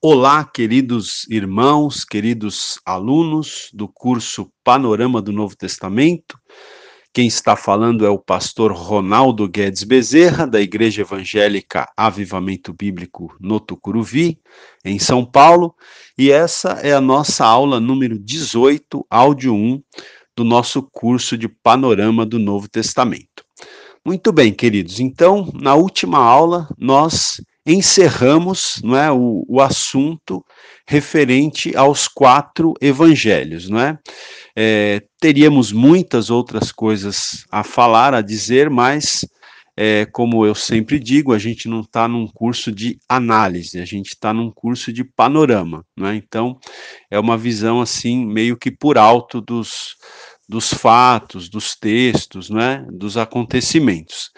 Olá, queridos irmãos, queridos alunos do curso Panorama do Novo Testamento. Quem está falando é o pastor Ronaldo Guedes Bezerra, da Igreja Evangélica Avivamento Bíblico no Tucuruvi, em São Paulo, e essa é a nossa aula número 18, áudio 1, do nosso curso de Panorama do Novo Testamento. Muito bem, queridos, então, na última aula, nós encerramos não é, o, o assunto referente aos quatro evangelhos. Não é? é teríamos muitas outras coisas a falar, a dizer, mas, é, como eu sempre digo, a gente não está num curso de análise, a gente está num curso de panorama. Não é? Então, é uma visão assim, meio que por alto dos dos fatos, dos textos, né, dos acontecimentos.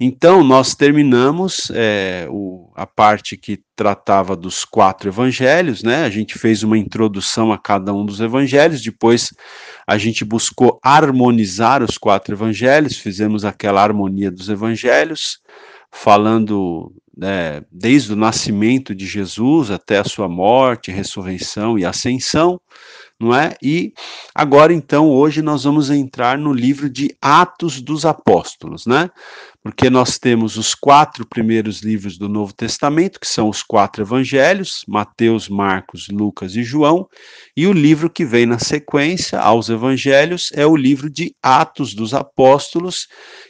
Então, nós terminamos é, o, a parte que tratava dos quatro evangelhos, né, a gente fez uma introdução a cada um dos evangelhos, depois a gente buscou harmonizar os quatro evangelhos, fizemos aquela harmonia dos evangelhos, falando né, desde o nascimento de Jesus até a sua morte, ressurreição e ascensão, não é? E agora então hoje nós vamos entrar no livro de Atos dos Apóstolos, né? Porque nós temos os quatro primeiros livros do Novo Testamento, que são os quatro evangelhos, Mateus, Marcos, Lucas e João, e o livro que vem na sequência aos evangelhos é o livro de Atos dos Apóstolos,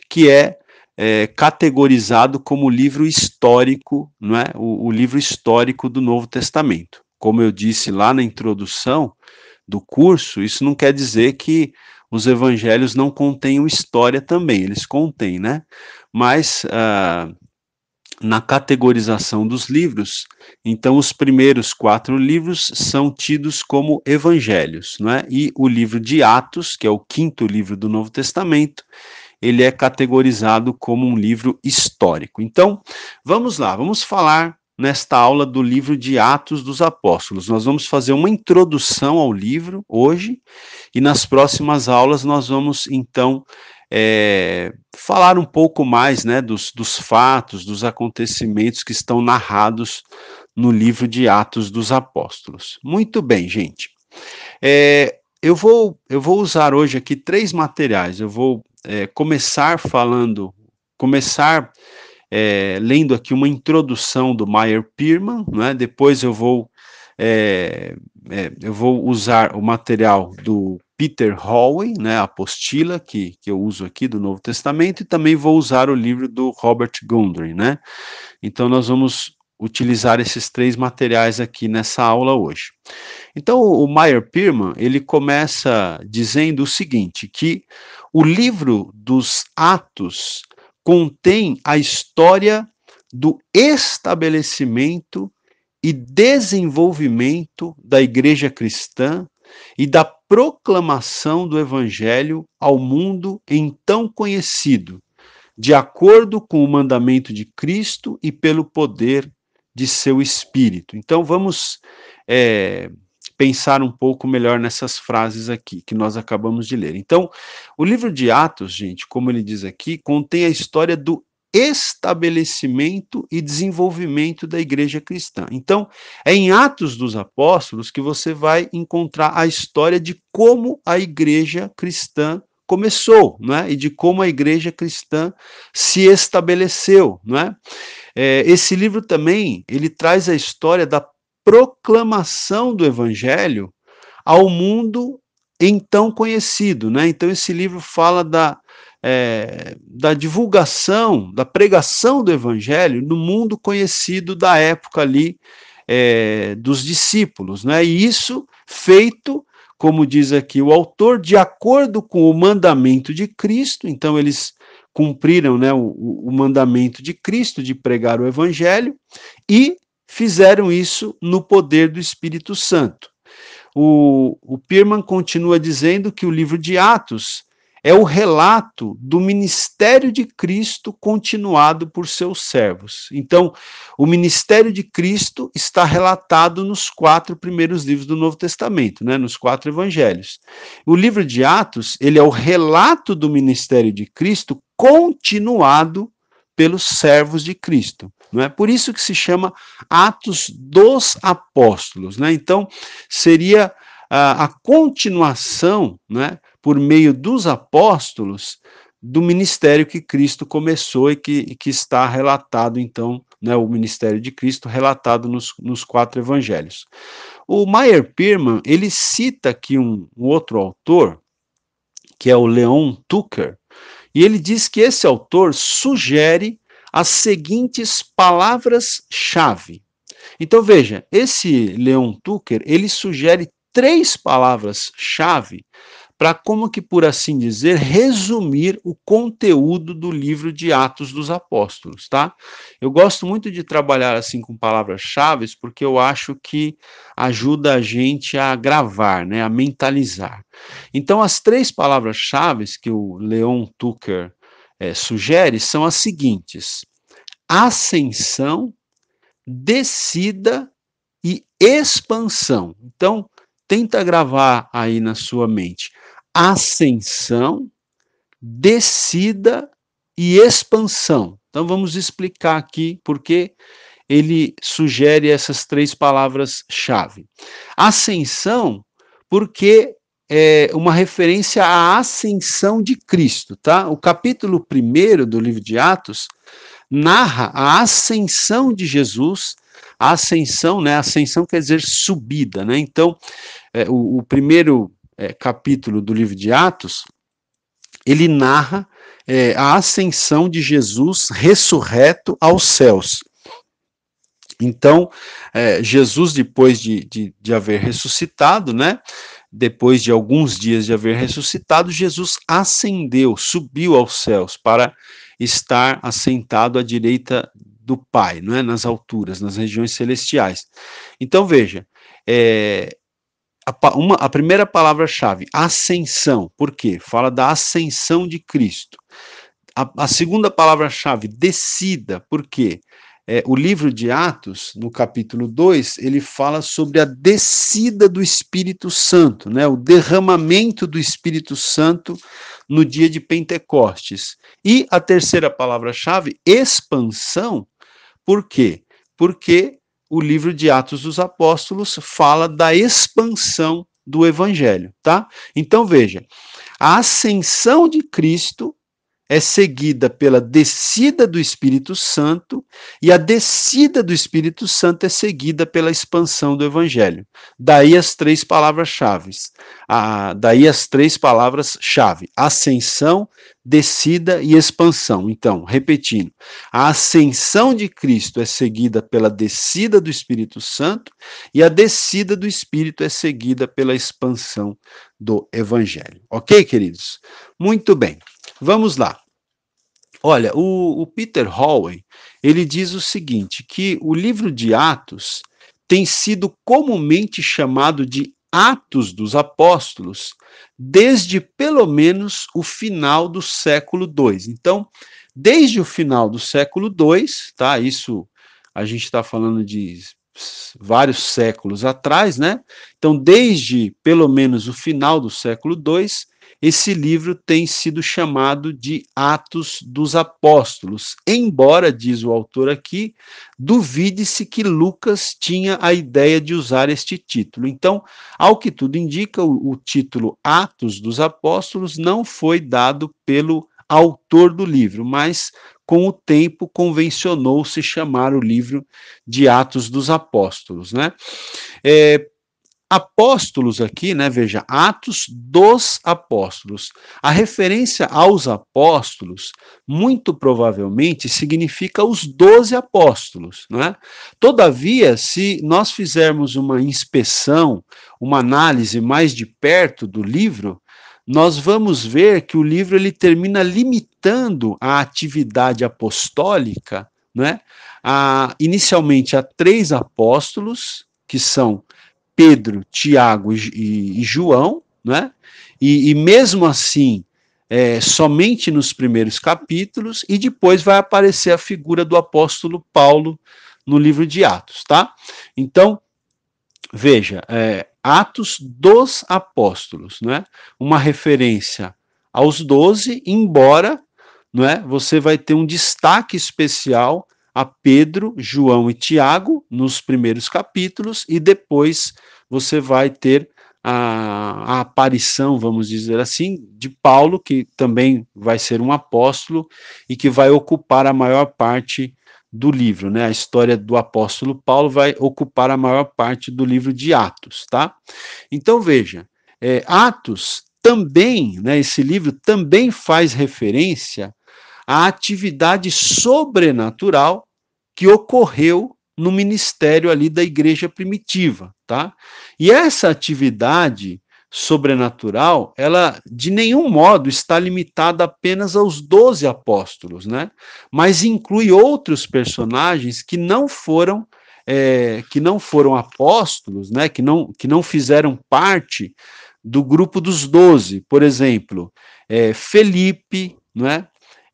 que é é, categorizado como livro histórico, não é? O, o, livro histórico do Novo Testamento. Como eu disse lá na introdução, do curso, isso não quer dizer que os evangelhos não contenham história também, eles contêm, né? Mas uh, na categorização dos livros, então os primeiros quatro livros são tidos como evangelhos, não é? E o livro de Atos, que é o quinto livro do Novo Testamento, ele é categorizado como um livro histórico. Então, vamos lá, vamos falar nesta aula do livro de Atos dos Apóstolos. Nós vamos fazer uma introdução ao livro hoje e nas próximas aulas nós vamos então é, falar um pouco mais né, dos, dos fatos, dos acontecimentos que estão narrados no livro de Atos dos Apóstolos. Muito bem, gente. É, eu, vou, eu vou usar hoje aqui três materiais. Eu vou é, começar falando, começar é, lendo aqui uma introdução do Meyer Pierman, né? depois eu vou, é, é, eu vou usar o material do Peter Hallway, né, a apostila que, que eu uso aqui do Novo Testamento, e também vou usar o livro do Robert Gundry, né? Então nós vamos utilizar esses três materiais aqui nessa aula hoje. Então o Meyer Pierman, ele começa dizendo o seguinte, que o livro dos Atos contém a história do estabelecimento e desenvolvimento da igreja cristã e da proclamação do evangelho ao mundo então conhecido, de acordo com o mandamento de Cristo e pelo poder de seu Espírito. Então vamos é, pensar um pouco melhor nessas frases aqui que nós acabamos de ler. Então, o livro de Atos, gente, como ele diz aqui, contém a história do estabelecimento e desenvolvimento da igreja cristã. Então, é em Atos dos Apóstolos que você vai encontrar a história de como a igreja cristã começou, não é? E de como a igreja cristã se estabeleceu, não é? é esse livro também ele traz a história da proclamação do evangelho ao mundo então conhecido, né? Então esse livro fala da é, da divulgação, da pregação do evangelho no mundo conhecido da época ali é, dos discípulos, né? E isso feito, como diz aqui o autor, de acordo com o mandamento de Cristo. Então eles cumpriram, né, o, o mandamento de Cristo de pregar o evangelho e fizeram isso no poder do Espírito Santo. O, o Pirman continua dizendo que o livro de Atos é o relato do ministério de Cristo continuado por seus servos. Então, o ministério de Cristo está relatado nos quatro primeiros livros do Novo Testamento, né, nos quatro evangelhos. O livro de Atos, ele é o relato do ministério de Cristo continuado pelos servos de Cristo. Não é? Por isso que se chama Atos dos Apóstolos, né? Então, seria a, a continuação, né, por meio dos apóstolos, do ministério que Cristo começou e que, e que está relatado, então, né, o ministério de Cristo relatado nos, nos quatro evangelhos. O Meyer Pirman, ele cita aqui um, um outro autor, que é o Leon Tucker, e ele diz que esse autor sugere as seguintes palavras-chave. Então veja, esse Leon Tucker, ele sugere três palavras-chave para, como que por assim dizer, resumir o conteúdo do livro de Atos dos Apóstolos, tá? Eu gosto muito de trabalhar assim com palavras-chave, porque eu acho que ajuda a gente a gravar, né, a mentalizar. Então, as três palavras-chave que o Leon Tucker é, sugere são as seguintes: ascensão, descida e expansão. Então, tenta gravar aí na sua mente ascensão, descida e expansão. Então vamos explicar aqui porque ele sugere essas três palavras-chave. Ascensão, porque é uma referência à ascensão de Cristo, tá? O capítulo 1 do livro de Atos narra a ascensão de Jesus. A ascensão, né? Ascensão quer dizer subida, né? Então, é, o, o primeiro é, capítulo do livro de Atos, ele narra é, a ascensão de Jesus ressurreto aos céus. Então, é, Jesus, depois de, de, de, haver ressuscitado, né? Depois de alguns dias de haver ressuscitado, Jesus ascendeu, subiu aos céus para estar assentado à direita do Pai, não é? Nas alturas, nas regiões celestiais. Então, veja, é, a, uma, a primeira palavra-chave, ascensão, por quê? Fala da ascensão de Cristo. A, a segunda palavra-chave, descida, por quê? É, o livro de Atos, no capítulo 2, ele fala sobre a descida do Espírito Santo, né, o derramamento do Espírito Santo no dia de Pentecostes. E a terceira palavra-chave, expansão, por quê? Porque o livro de Atos dos Apóstolos fala da expansão do evangelho, tá? Então veja, a ascensão de Cristo é seguida pela descida do Espírito Santo, e a descida do Espírito Santo é seguida pela expansão do Evangelho. Daí as três palavras-chave. Daí as três palavras-chave: ascensão, descida e expansão. Então, repetindo, a ascensão de Cristo é seguida pela descida do Espírito Santo, e a descida do Espírito é seguida pela expansão do Evangelho. Ok, queridos? Muito bem. Vamos lá. Olha, o, o Peter Hallway, ele diz o seguinte, que o livro de Atos tem sido comumente chamado de Atos dos Apóstolos desde pelo menos o final do século II. Então, desde o final do século II, tá? Isso a gente está falando de vários séculos atrás, né? Então, desde pelo menos o final do século II, esse livro tem sido chamado de Atos dos Apóstolos, embora, diz o autor aqui, duvide-se que Lucas tinha a ideia de usar este título. Então, ao que tudo indica, o, o título Atos dos Apóstolos não foi dado pelo autor do livro, mas com o tempo convencionou-se chamar o livro de Atos dos Apóstolos, né? É, apóstolos aqui, né? Veja, Atos dos Apóstolos. A referência aos apóstolos, muito provavelmente, significa os doze apóstolos, né? Todavia, se nós fizermos uma inspeção, uma análise mais de perto do livro, nós vamos ver que o livro ele termina limitando a atividade apostólica, né? A, inicialmente a três apóstolos, que são Pedro, Tiago e, e João, né? E, e mesmo assim, é, somente nos primeiros capítulos, e depois vai aparecer a figura do apóstolo Paulo no livro de Atos, tá? Então, veja, é, Atos dos Apóstolos, né? Uma referência aos doze, embora, não é? Você vai ter um destaque especial a Pedro, João e Tiago nos primeiros capítulos, e depois você vai ter a, a, aparição, vamos dizer assim, de Paulo, que também vai ser um apóstolo e que vai ocupar a maior parte do livro, né? A história do apóstolo Paulo vai ocupar a maior parte do livro de Atos, tá? Então veja, é, Atos também, né? Esse livro também faz referência à atividade sobrenatural que ocorreu no ministério ali da igreja primitiva, tá? E essa atividade sobrenatural, ela de nenhum modo está limitada apenas aos doze apóstolos, né? Mas inclui outros personagens que não foram é, que não foram apóstolos, né? Que não que não fizeram parte do grupo dos doze, por exemplo, é, Felipe, não é?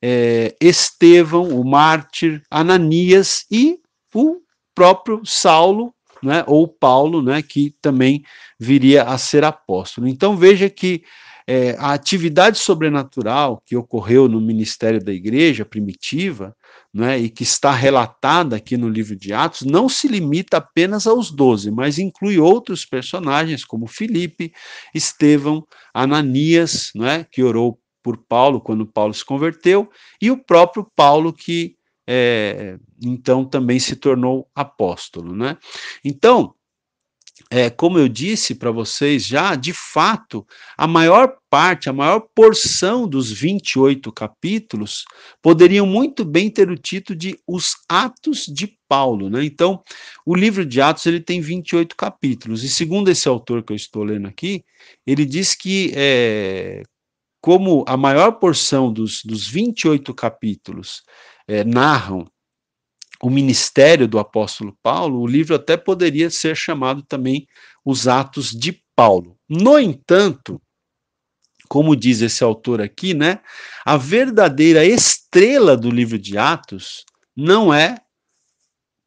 É? Estevão, o mártir, Ananias e o próprio Saulo, né, ou Paulo, né, que também viria a ser apóstolo. Então veja que é, a atividade sobrenatural que ocorreu no ministério da igreja primitiva, né, e que está relatada aqui no livro de Atos, não se limita apenas aos doze, mas inclui outros personagens como Filipe, Estevão, Ananias, né, que orou por Paulo quando Paulo se converteu, e o próprio Paulo que é, então também se tornou apóstolo, né? Então, é, como eu disse para vocês já, de fato, a maior parte, a maior porção dos 28 capítulos poderiam muito bem ter o título de Os Atos de Paulo, né? Então, o livro de Atos ele tem 28 capítulos, e segundo esse autor que eu estou lendo aqui, ele diz que é, como a maior porção dos, dos 28 capítulos é, narram o ministério do apóstolo Paulo, o livro até poderia ser chamado também Os Atos de Paulo. No entanto, como diz esse autor aqui, né, a verdadeira estrela do livro de Atos não é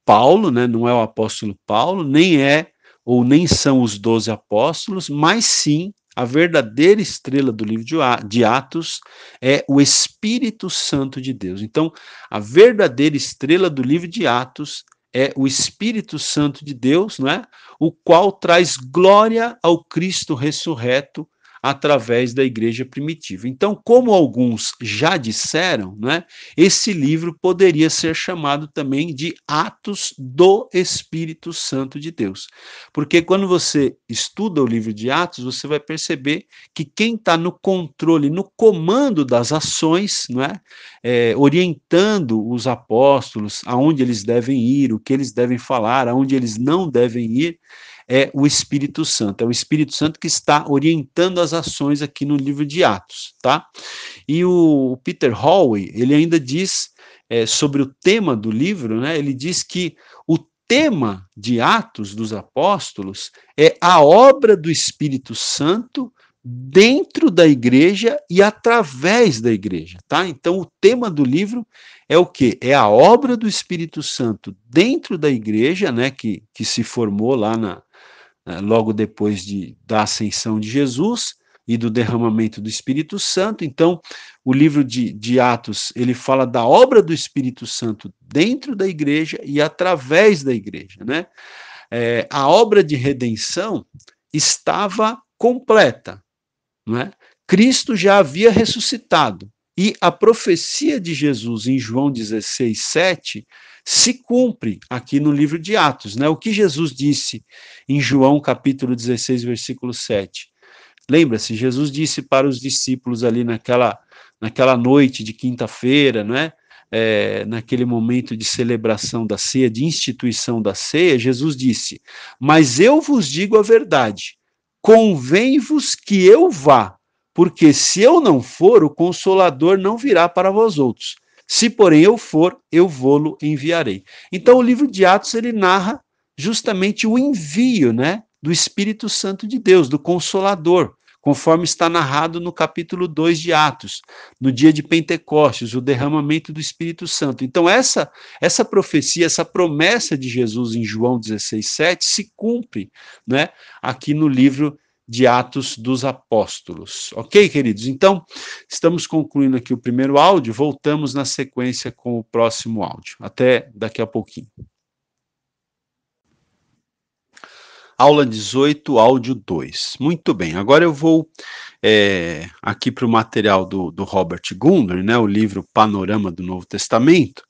Paulo, né, não é o apóstolo Paulo, nem é ou nem são os doze apóstolos, mas sim a verdadeira estrela do livro de Atos é o Espírito Santo de Deus. Então, a verdadeira estrela do livro de Atos é o Espírito Santo de Deus, não é? O qual traz glória ao Cristo ressurreto através da igreja primitiva. Então, como alguns já disseram, né, esse livro poderia ser chamado também de Atos do Espírito Santo de Deus. Porque quando você estuda o livro de Atos, você vai perceber que quem está no controle, no comando das ações, não é, é, orientando os apóstolos aonde eles devem ir, o que eles devem falar, aonde eles não devem ir, é o Espírito Santo. É o Espírito Santo que está orientando as ações aqui no livro de Atos, tá? E o Peter Hallway, ele ainda diz é, sobre o tema do livro, né? Ele diz que o tema de Atos dos Apóstolos é a obra do Espírito Santo dentro da igreja e através da igreja, tá? Então o tema do livro é o que? É a obra do Espírito Santo dentro da igreja, né, que, que se formou lá na, logo depois de, da ascensão de Jesus e do derramamento do Espírito Santo. Então, o livro de, de Atos, ele fala da obra do Espírito Santo dentro da igreja e através da igreja, né? É, a obra de redenção estava completa, não é? Cristo já havia ressuscitado. E a profecia de Jesus em João 16, 7 se cumpre aqui no livro de Atos, né? O que Jesus disse em João capítulo 16, versículo 7. Lembra-se, Jesus disse para os discípulos ali naquela, naquela noite de quinta-feira, né? É, naquele momento de celebração da ceia, de instituição da ceia, Jesus disse: Mas eu vos digo a verdade, convém-vos que eu vá, porque se eu não for, o consolador não virá para vós outros. Se, porém, eu for, eu vou-lo enviarei. Então, o livro de Atos, ele narra justamente o envio, né, do Espírito Santo de Deus, do Consolador, conforme está narrado no capítulo 2 de Atos, no dia de Pentecostes, o derramamento do Espírito Santo. Então, essa, essa profecia, essa promessa de Jesus em João 16, 7, se cumpre né, aqui no livro de Atos dos Apóstolos. Ok, queridos? Então, estamos concluindo aqui o primeiro áudio, voltamos na sequência com o próximo áudio. Até daqui a pouquinho. Aula 18, áudio 2. Muito bem, agora eu vou é, aqui para o material do, do Robert Gundry, né, o livro Panorama do Novo Testamento,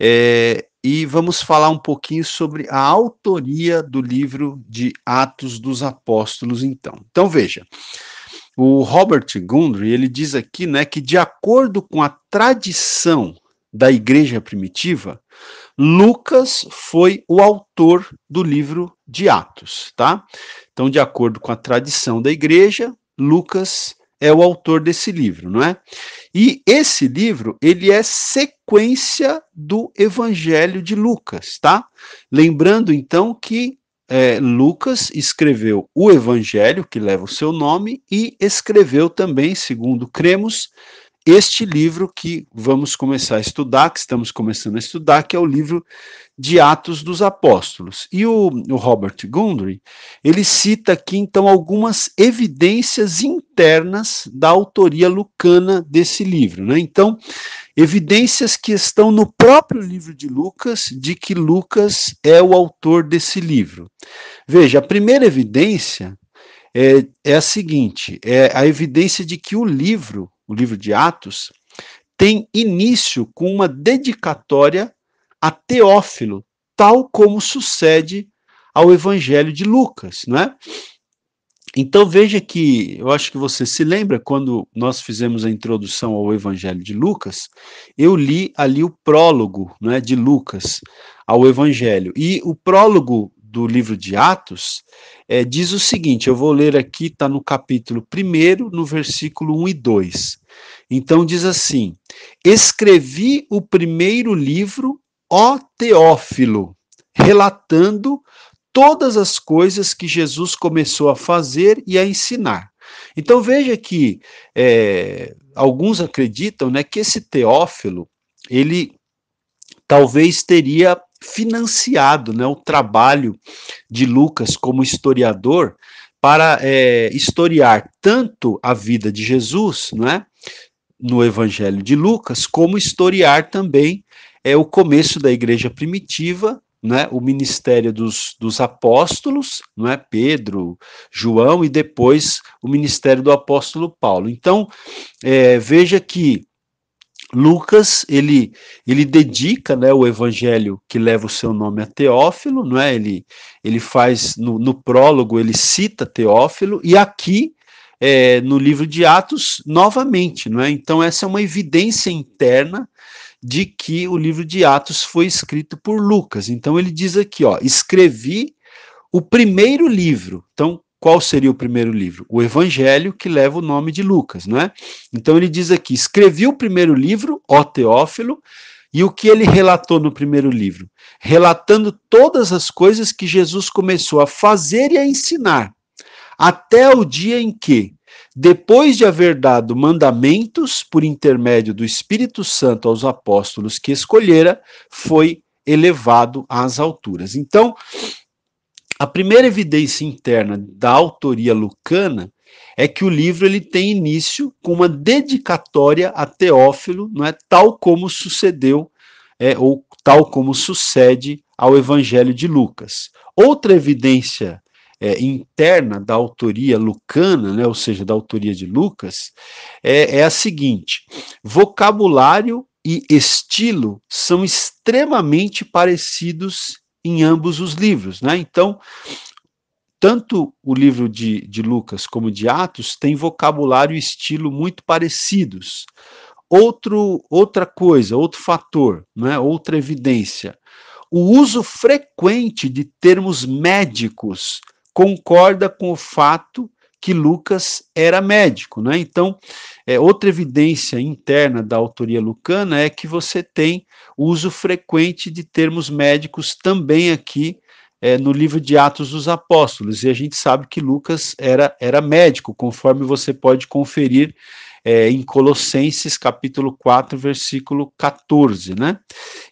é, e vamos falar um pouquinho sobre a autoria do livro de Atos dos Apóstolos, então. Então veja, o Robert Gundry ele diz aqui, né, que de acordo com a tradição da igreja primitiva, Lucas foi o autor do livro de Atos, tá? Então, de acordo com a tradição da igreja, Lucas é o autor desse livro, não é? E esse livro, ele é sequência do Evangelho de Lucas, tá? Lembrando então que é, Lucas escreveu o Evangelho, que leva o seu nome, e escreveu também, segundo cremos, este livro que vamos começar a estudar, que estamos começando a estudar, que é o livro de Atos dos Apóstolos. E o, o Robert Gundry, ele cita aqui então algumas evidências internas da autoria lucana desse livro, né? Então, evidências que estão no próprio livro de Lucas de que Lucas é o autor desse livro. Veja, a primeira evidência é, é a seguinte: é a evidência de que o livro o livro de Atos, tem início com uma dedicatória a Teófilo, tal como sucede ao Evangelho de Lucas, não é? Então veja que eu acho que você se lembra quando nós fizemos a introdução ao Evangelho de Lucas, eu li ali o prólogo, né, de Lucas ao Evangelho. E o prólogo do livro de Atos, é, diz o seguinte: eu vou ler aqui, está no capítulo 1, no versículo 1 e 2. Então diz assim: Escrevi o primeiro livro, ó Teófilo, relatando todas as coisas que Jesus começou a fazer e a ensinar. Então veja que é, alguns acreditam né, que esse Teófilo, ele talvez teria financiado né, o trabalho de Lucas como historiador para é, historiar tanto a vida de Jesus, né, no Evangelho de Lucas, como historiar também é o começo da igreja primitiva, né, o ministério dos, dos apóstolos, não é Pedro, João e depois o ministério do apóstolo Paulo. Então é, veja que Lucas, ele, ele dedica né, o evangelho que leva o seu nome a Teófilo, não é? ele, ele faz, no, no prólogo, ele cita Teófilo, e aqui, é, no livro de Atos, novamente, não é? Então, essa é uma evidência interna de que o livro de Atos foi escrito por Lucas. Então, ele diz aqui, ó, escrevi o primeiro livro. Então, qual seria o primeiro livro? O Evangelho, que leva o nome de Lucas, não é? Então ele diz aqui: escrevi o primeiro livro, ó Teófilo, e o que ele relatou no primeiro livro? Relatando todas as coisas que Jesus começou a fazer e a ensinar, até o dia em que, depois de haver dado mandamentos por intermédio do Espírito Santo aos apóstolos que escolhera, foi elevado às alturas. Então, a primeira evidência interna da autoria lucana é que o livro ele tem início com uma dedicatória a Teófilo, não é? Tal como sucedeu é, ou tal como sucede ao Evangelho de Lucas. Outra evidência é, interna da autoria lucana, né, ou seja, da autoria de Lucas, é, é a seguinte: vocabulário e estilo são extremamente parecidos em ambos os livros, né? Então, tanto o livro de, de Lucas como de Atos têm vocabulário e estilo muito parecidos. Outro, outra coisa, outro fator, né? outra evidência, o uso frequente de termos médicos concorda com o fato que Lucas era médico, né? Então, é, outra evidência interna da autoria lucana é que você tem uso frequente de termos médicos também aqui é, no livro de Atos dos Apóstolos, e a gente sabe que Lucas era, era médico, conforme você pode conferir é, em Colossenses capítulo 4, versículo 14, né?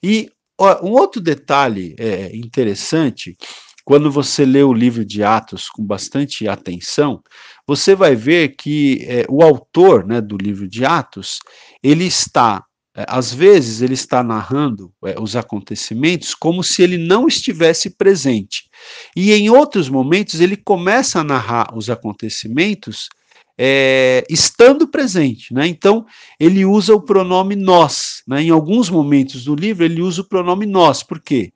E ó, um outro detalhe é, interessante quando você lê o livro de Atos com bastante atenção, você vai ver que é, o autor né, do livro de Atos, ele está, é, às vezes, ele está narrando é, os acontecimentos como se ele não estivesse presente. E em outros momentos, ele começa a narrar os acontecimentos é, estando presente. Né? Então, ele usa o pronome nós. Né? Em alguns momentos do livro, ele usa o pronome nós. Por quê?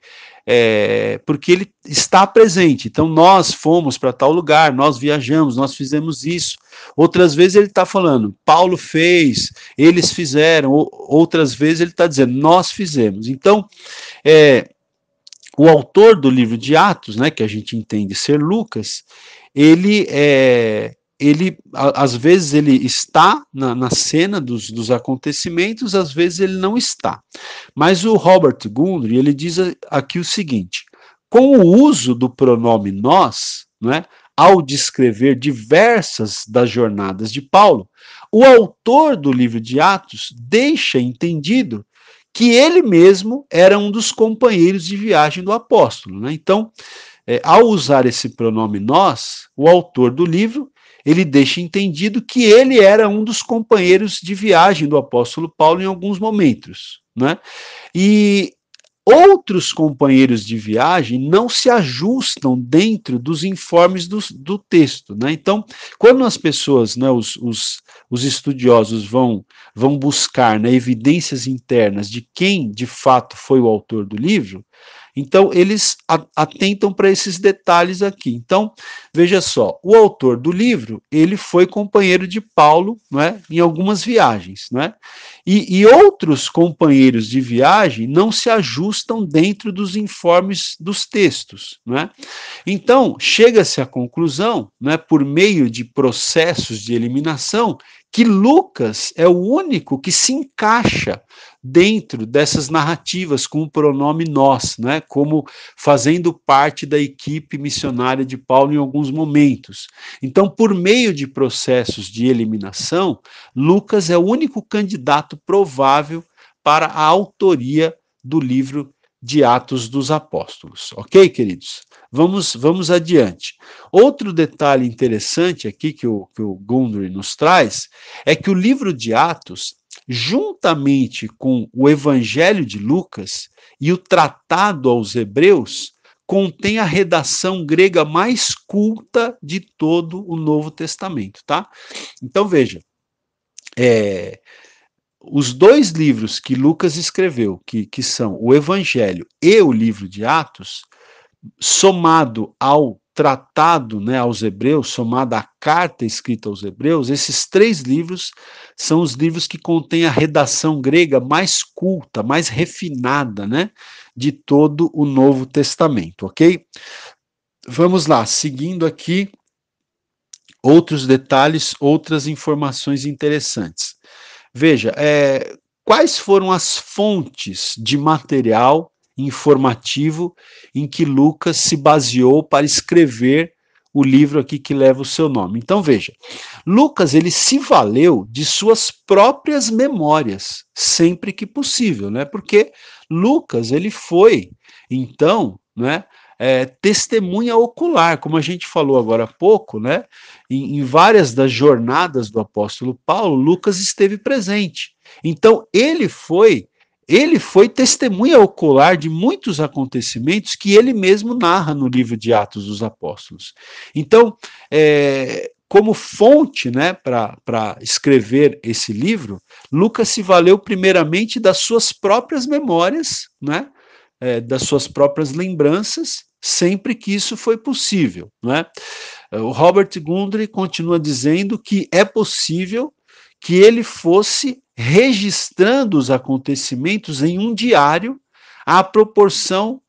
É, porque ele está presente. Então, nós fomos para tal lugar, nós viajamos, nós fizemos isso. Outras vezes ele está falando, Paulo fez, eles fizeram. Outras vezes ele está dizendo, nós fizemos. Então, é, o autor do livro de Atos, né, que a gente entende ser Lucas, ele é, ele às vezes ele está na, na cena dos, dos, acontecimentos, às vezes ele não está. Mas o Robert Gundry ele diz aqui o seguinte: com o uso do pronome nós, né, ao descrever diversas das jornadas de Paulo, o autor do livro de Atos deixa entendido que ele mesmo era um dos companheiros de viagem do apóstolo. Né? Então, é, ao usar esse pronome nós, o autor do livro ele deixa entendido que ele era um dos companheiros de viagem do apóstolo Paulo em alguns momentos. Né? E outros companheiros de viagem não se ajustam dentro dos informes do, do texto. Né? Então, quando as pessoas, né, os, os, os estudiosos vão, vão buscar né, evidências internas de quem de fato foi o autor do livro, então, eles atentam para esses detalhes aqui. Então, veja só, o autor do livro, ele foi companheiro de Paulo, não é, em algumas viagens, não é? E, e outros companheiros de viagem não se ajustam dentro dos informes dos textos, não é? Então, chega-se à conclusão, não é, por meio de processos de eliminação, que Lucas é o único que se encaixa dentro dessas narrativas com o pronome nós, né, como fazendo parte da equipe missionária de Paulo em alguns momentos. Então, por meio de processos de eliminação, Lucas é o único candidato provável para a autoria do livro de Atos dos Apóstolos. Ok, queridos? Vamos, vamos adiante. Outro detalhe interessante aqui que o, que o Gundry nos traz é que o livro de Atos juntamente com o Evangelho de Lucas e o Tratado aos Hebreus, contém a redação grega mais culta de todo o Novo Testamento, tá? Então veja, é, os dois livros que Lucas escreveu, que, que são o Evangelho e o livro de Atos, somado ao tratado né, aos Hebreus, somado à carta escrita aos Hebreus, esses três livros são os livros que contêm a redação grega mais culta, mais refinada, né, de todo o Novo Testamento, ok? Vamos lá, seguindo aqui outros detalhes, outras informações interessantes. Veja, é, quais foram as fontes de material informativo em que Lucas se baseou para escrever o livro aqui que leva o seu nome. Então veja, Lucas ele se valeu de suas próprias memórias sempre que possível, né? Porque Lucas ele foi então, né? É, testemunha ocular, como a gente falou agora há pouco, né? Em, em várias das jornadas do apóstolo Paulo, Lucas esteve presente. Então ele foi ele foi testemunha ocular de muitos acontecimentos que ele mesmo narra no livro de Atos dos Apóstolos. Então, é, como fonte né, para escrever esse livro, Lucas se valeu primeiramente das suas próprias memórias, né, é, das suas próprias lembranças, sempre que isso foi possível. Né? O Robert Gundry continua dizendo que é possível que ele fosse registrando os acontecimentos em um diário à proporção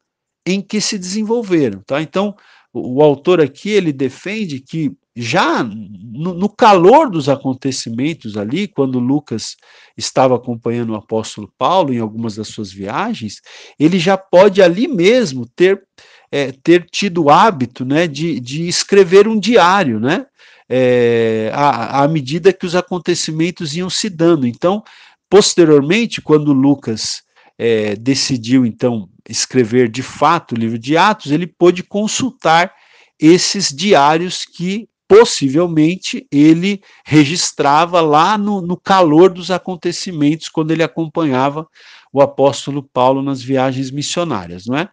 em que se desenvolveram, tá? Então, o, o autor aqui ele defende que já no, no, calor dos acontecimentos ali, quando Lucas estava acompanhando o apóstolo Paulo em algumas das suas viagens, ele já pode ali mesmo ter, é, ter tido o hábito né, de, de escrever um diário, né? é, à, à medida que os acontecimentos iam se dando. Então, posteriormente, quando Lucas é, decidiu então escrever de fato o livro de Atos, ele pôde consultar esses diários que possivelmente ele registrava lá no, no calor dos acontecimentos, quando ele acompanhava o apóstolo Paulo nas viagens missionárias, não é?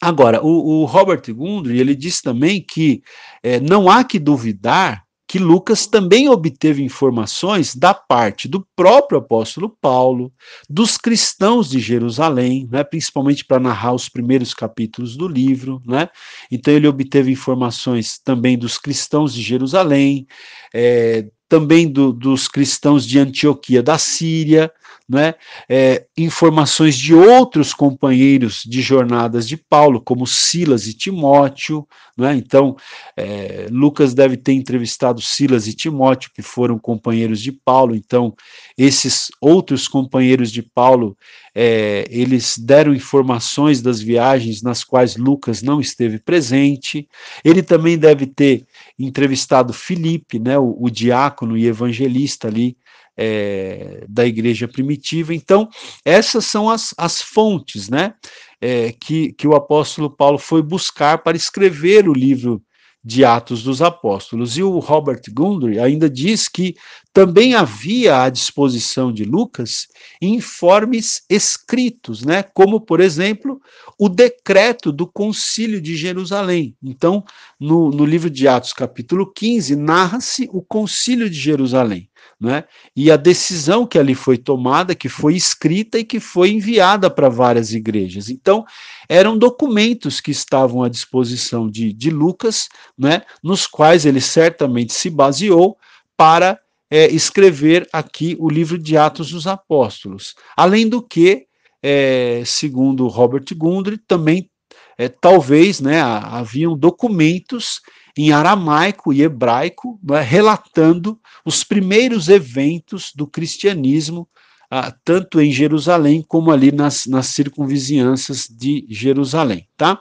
Agora, o, o Robert Gundry, ele diz também que é, não há que duvidar que Lucas também obteve informações da parte do próprio apóstolo Paulo, dos cristãos de Jerusalém, né, principalmente para narrar os primeiros capítulos do livro. Né? Então, ele obteve informações também dos cristãos de Jerusalém, é, também do, dos cristãos de Antioquia da Síria, né, é, informações de outros companheiros de jornadas de Paulo, como Silas e Timóteo. Né, então, é, Lucas deve ter entrevistado Silas e Timóteo, que foram companheiros de Paulo. Então, esses outros companheiros de Paulo, é, eles deram informações das viagens nas quais Lucas não esteve presente. Ele também deve ter entrevistado Filipe, né, o, o diácono e evangelista ali é, da igreja primitiva. Então, essas são as, as fontes né, é, que, que o apóstolo Paulo foi buscar para escrever o livro de Atos dos Apóstolos. E o Robert Gundry ainda diz que também havia à disposição de Lucas informes escritos, né, como, por exemplo, o decreto do Concílio de Jerusalém. Então, no, no livro de Atos, capítulo 15, narra-se o Concílio de Jerusalém né? E a decisão que ali foi tomada, que foi escrita e que foi enviada para várias igrejas. Então, eram documentos que estavam à disposição de, de Lucas, né? Nos quais ele certamente se baseou para é, escrever aqui o livro de Atos dos Apóstolos. Além do que, é, segundo Robert Gundry, também é, talvez né, haviam documentos em aramaico e hebraico, né, relatando os primeiros eventos do cristianismo, ah, tanto em Jerusalém como ali nas, nas circunvizinhanças de Jerusalém. Tá?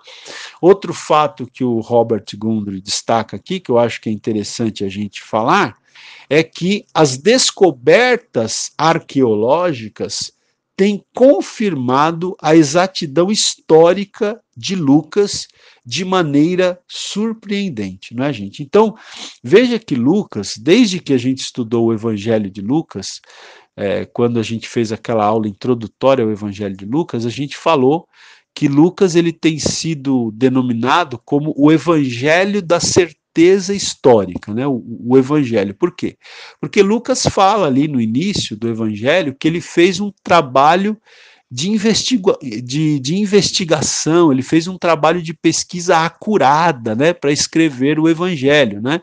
Outro fato que o Robert Gundry destaca aqui, que eu acho que é interessante a gente falar, é que as descobertas arqueológicas têm confirmado a exatidão histórica de Lucas de maneira surpreendente, não é, gente? Então, veja que Lucas, desde que a gente estudou o Evangelho de Lucas, é, quando a gente fez aquela aula introdutória ao Evangelho de Lucas, a gente falou que Lucas ele tem sido denominado como o Evangelho da certeza histórica, né? O, o, Evangelho. Por quê? Porque Lucas fala ali no início do Evangelho que ele fez um trabalho de, investiga de, de investigação, ele fez um trabalho de pesquisa acurada né, para escrever o Evangelho. Né?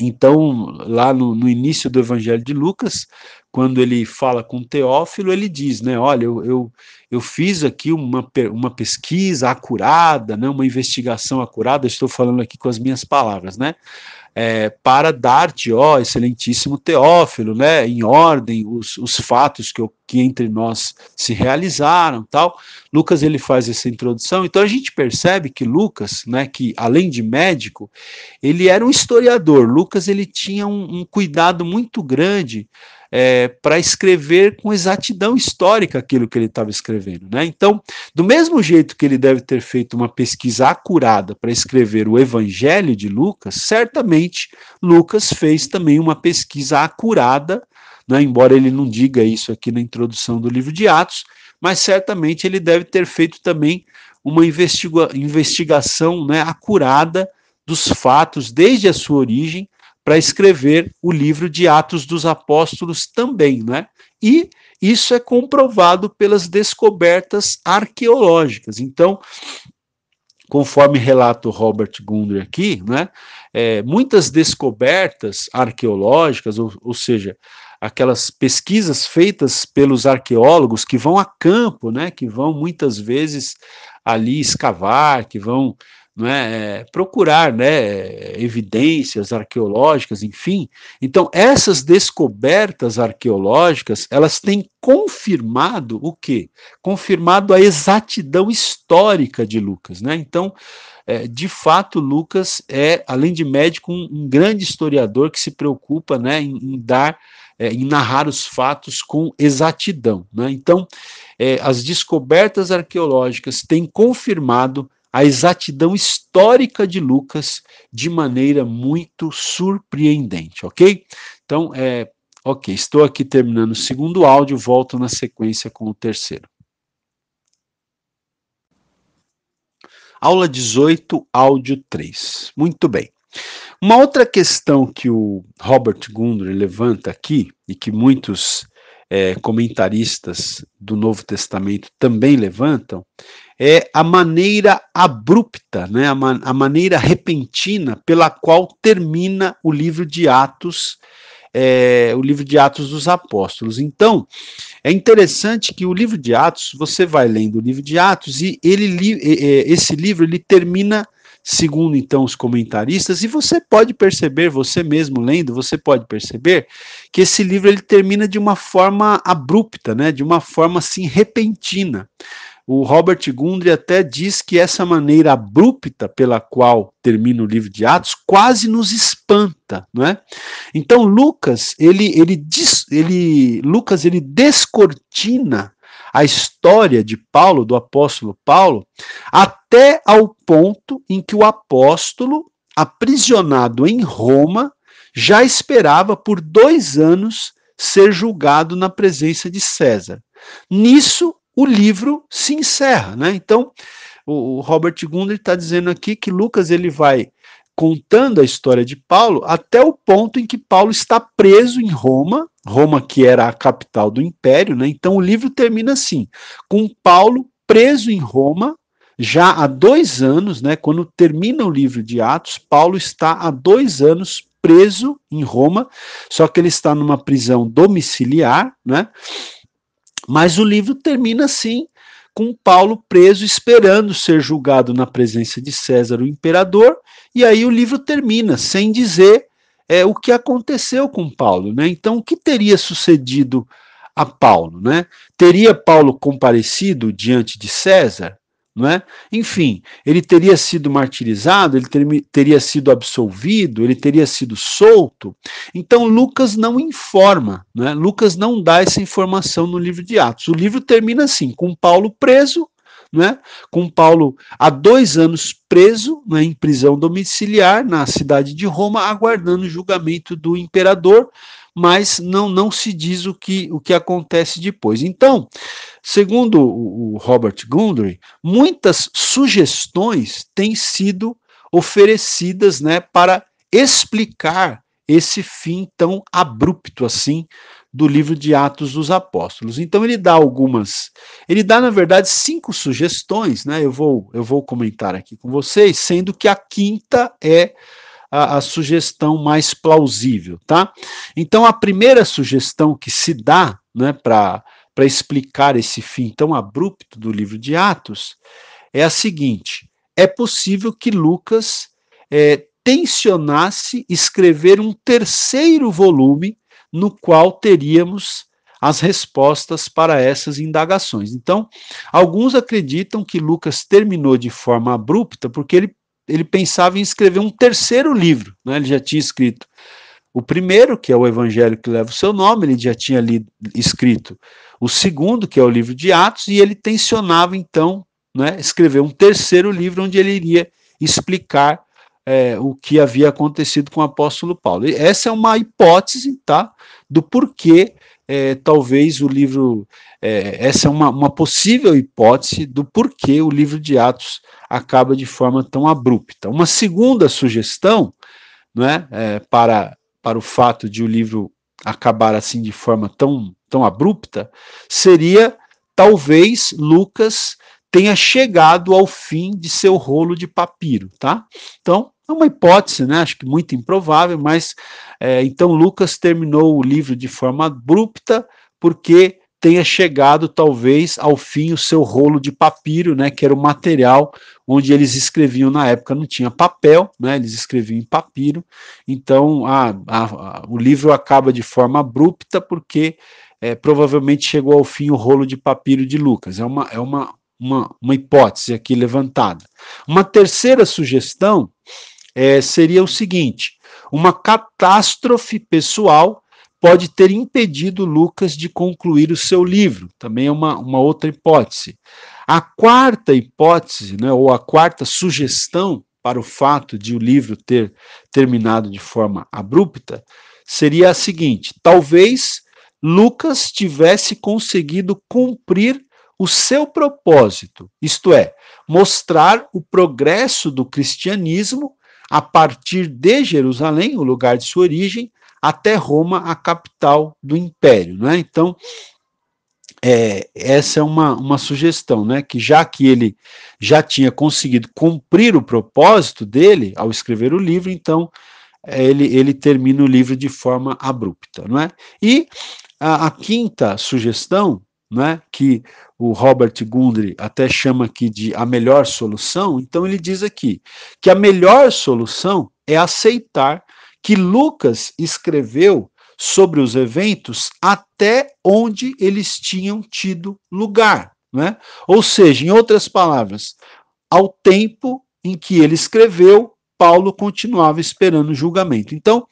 Então, lá no, no, início do Evangelho de Lucas, quando ele fala com Teófilo, ele diz, né, olha, eu, eu, eu fiz aqui uma, uma pesquisa acurada, né, uma investigação acurada, estou falando aqui com as minhas palavras, né, é, para dar-te, ó, excelentíssimo Teófilo, né, em ordem, os, os fatos que, que entre nós se realizaram, tal. Lucas, ele faz essa introdução, então a gente percebe que Lucas, né, que além de médico, ele era um historiador, Lucas, ele tinha um, um cuidado muito grande é, para escrever com exatidão histórica aquilo que ele estava escrevendo. Né? Então, do mesmo jeito que ele deve ter feito uma pesquisa acurada para escrever o Evangelho de Lucas, certamente Lucas fez também uma pesquisa acurada, né, embora ele não diga isso aqui na introdução do livro de Atos, mas certamente ele deve ter feito também uma investiga investigação né, acurada dos fatos desde a sua origem para escrever o livro de Atos dos Apóstolos também, né? E isso é comprovado pelas descobertas arqueológicas. Então, conforme relata o Robert Gundry aqui, né, é, muitas descobertas arqueológicas, ou, ou, seja, aquelas pesquisas feitas pelos arqueólogos que vão a campo, né, que vão muitas vezes ali escavar, que vão é, procurar né, evidências arqueológicas, enfim. Então, essas descobertas arqueológicas, elas têm confirmado o quê? Confirmado a exatidão histórica de Lucas. Né? Então, é, de fato, Lucas é, além de médico, um, um, grande historiador que se preocupa né, em, em dar é, em narrar os fatos com exatidão. Né? Então, é, as descobertas arqueológicas têm confirmado a exatidão histórica de Lucas de maneira muito surpreendente, ok? Então, é, ok, estou aqui terminando o segundo áudio, volto na sequência com o terceiro. Aula 18, áudio 3. Muito bem. Uma outra questão que o Robert Gundry levanta aqui, e que muitos é, comentaristas do Novo Testamento também levantam, é a maneira abrupta, né, a, man a maneira repentina pela qual termina o livro de Atos, é, o livro de Atos dos Apóstolos. Então, é interessante que o livro de Atos, você vai lendo o livro de Atos e ele, esse livro ele termina segundo então os comentaristas, e você pode perceber, você mesmo lendo, você pode perceber que esse livro ele termina de uma forma abrupta, né, de uma forma assim repentina. O Robert Gundry até diz que essa maneira abrupta pela qual termina o livro de Atos quase nos espanta, não é? Então Lucas, ele ele ele Lucas ele descortina a história de Paulo, do apóstolo Paulo, até ao ponto em que o apóstolo, aprisionado em Roma, já esperava por dois anos ser julgado na presença de César. Nisso, o livro se encerra. Né? Então, o Robert Gundry está dizendo aqui que Lucas ele vai contando a história de Paulo até o ponto em que Paulo está preso em Roma, Roma que era a capital do império, né? Então o livro termina assim, com Paulo preso em Roma, já há dois anos, né? Quando termina o livro de Atos, Paulo está há dois anos preso em Roma, só que ele está numa prisão domiciliar, né? Mas o livro termina assim, com Paulo preso, esperando ser julgado na presença de César, o imperador, e aí o livro termina sem dizer é, o que aconteceu com Paulo. Né? Então, o que teria sucedido a Paulo? Né? Teria Paulo comparecido diante de César? Não é? Enfim, ele teria sido martirizado, ele ter, teria sido absolvido, ele teria sido solto. Então, Lucas não informa, é? Lucas não dá essa informação no livro de Atos. O livro termina assim, com Paulo preso, né, com Paulo há dois anos preso né, em prisão domiciliar na cidade de Roma, aguardando o julgamento do imperador, mas não, não se diz o que, o que acontece depois. Então, segundo o, Robert Gundry, muitas sugestões têm sido oferecidas né, para explicar esse fim tão abrupto assim do livro de Atos dos Apóstolos. Então ele dá algumas, ele dá na verdade cinco sugestões, né? Eu vou eu vou comentar aqui com vocês, sendo que a quinta é a, a sugestão mais plausível, tá? Então a primeira sugestão que se dá, né, para para explicar esse fim tão abrupto do livro de Atos é a seguinte: é possível que Lucas é, tensionasse escrever um terceiro volume no qual teríamos as respostas para essas indagações. Então, alguns acreditam que Lucas terminou de forma abrupta porque ele, ele pensava em escrever um terceiro livro. Né? Ele já tinha escrito o primeiro, que é o Evangelho que leva o seu nome, ele já tinha lido, escrito o segundo, que é o livro de Atos, e ele tensionava então né, escrever um terceiro livro onde ele iria explicar é, o que havia acontecido com o apóstolo Paulo. E essa é uma hipótese, tá? Do porquê, é, talvez o livro. É, essa é uma, uma possível hipótese do porquê o livro de Atos acaba de forma tão abrupta. Uma segunda sugestão, não é, é para, para o fato de o livro acabar assim de forma tão, tão abrupta, seria talvez Lucas tenha chegado ao fim de seu rolo de papiro, tá? Então, é uma hipótese, né? Acho que muito improvável, mas é, então Lucas terminou o livro de forma abrupta porque tenha chegado talvez ao fim o seu rolo de papiro, né, que era o material onde eles escreviam na época, não tinha papel, né, eles escreviam em papiro, então a, a, a, o livro acaba de forma abrupta porque é, provavelmente chegou ao fim o rolo de papiro de Lucas, é uma, é uma, uma, uma hipótese aqui levantada. Uma terceira sugestão é, seria o seguinte: uma catástrofe pessoal pode ter impedido Lucas de concluir o seu livro. Também é uma, uma outra hipótese. A quarta hipótese, né, ou a quarta sugestão para o fato de o livro ter terminado de forma abrupta, seria a seguinte: talvez Lucas tivesse conseguido cumprir o seu propósito, isto é, mostrar o progresso do cristianismo a partir de Jerusalém, o lugar de sua origem, até Roma, a capital do império. Né? Então, é, essa é uma, uma sugestão, né? Que já que ele já tinha conseguido cumprir o propósito dele ao escrever o livro, então é, ele, ele termina o livro de forma abrupta, não é? E a, a quinta sugestão, não é? Que o Robert Gundry até chama aqui de a melhor solução, então ele diz aqui que a melhor solução é aceitar que Lucas escreveu sobre os eventos até onde eles tinham tido lugar. Né? Ou seja, em outras palavras, ao tempo em que ele escreveu, Paulo continuava esperando o julgamento. Então,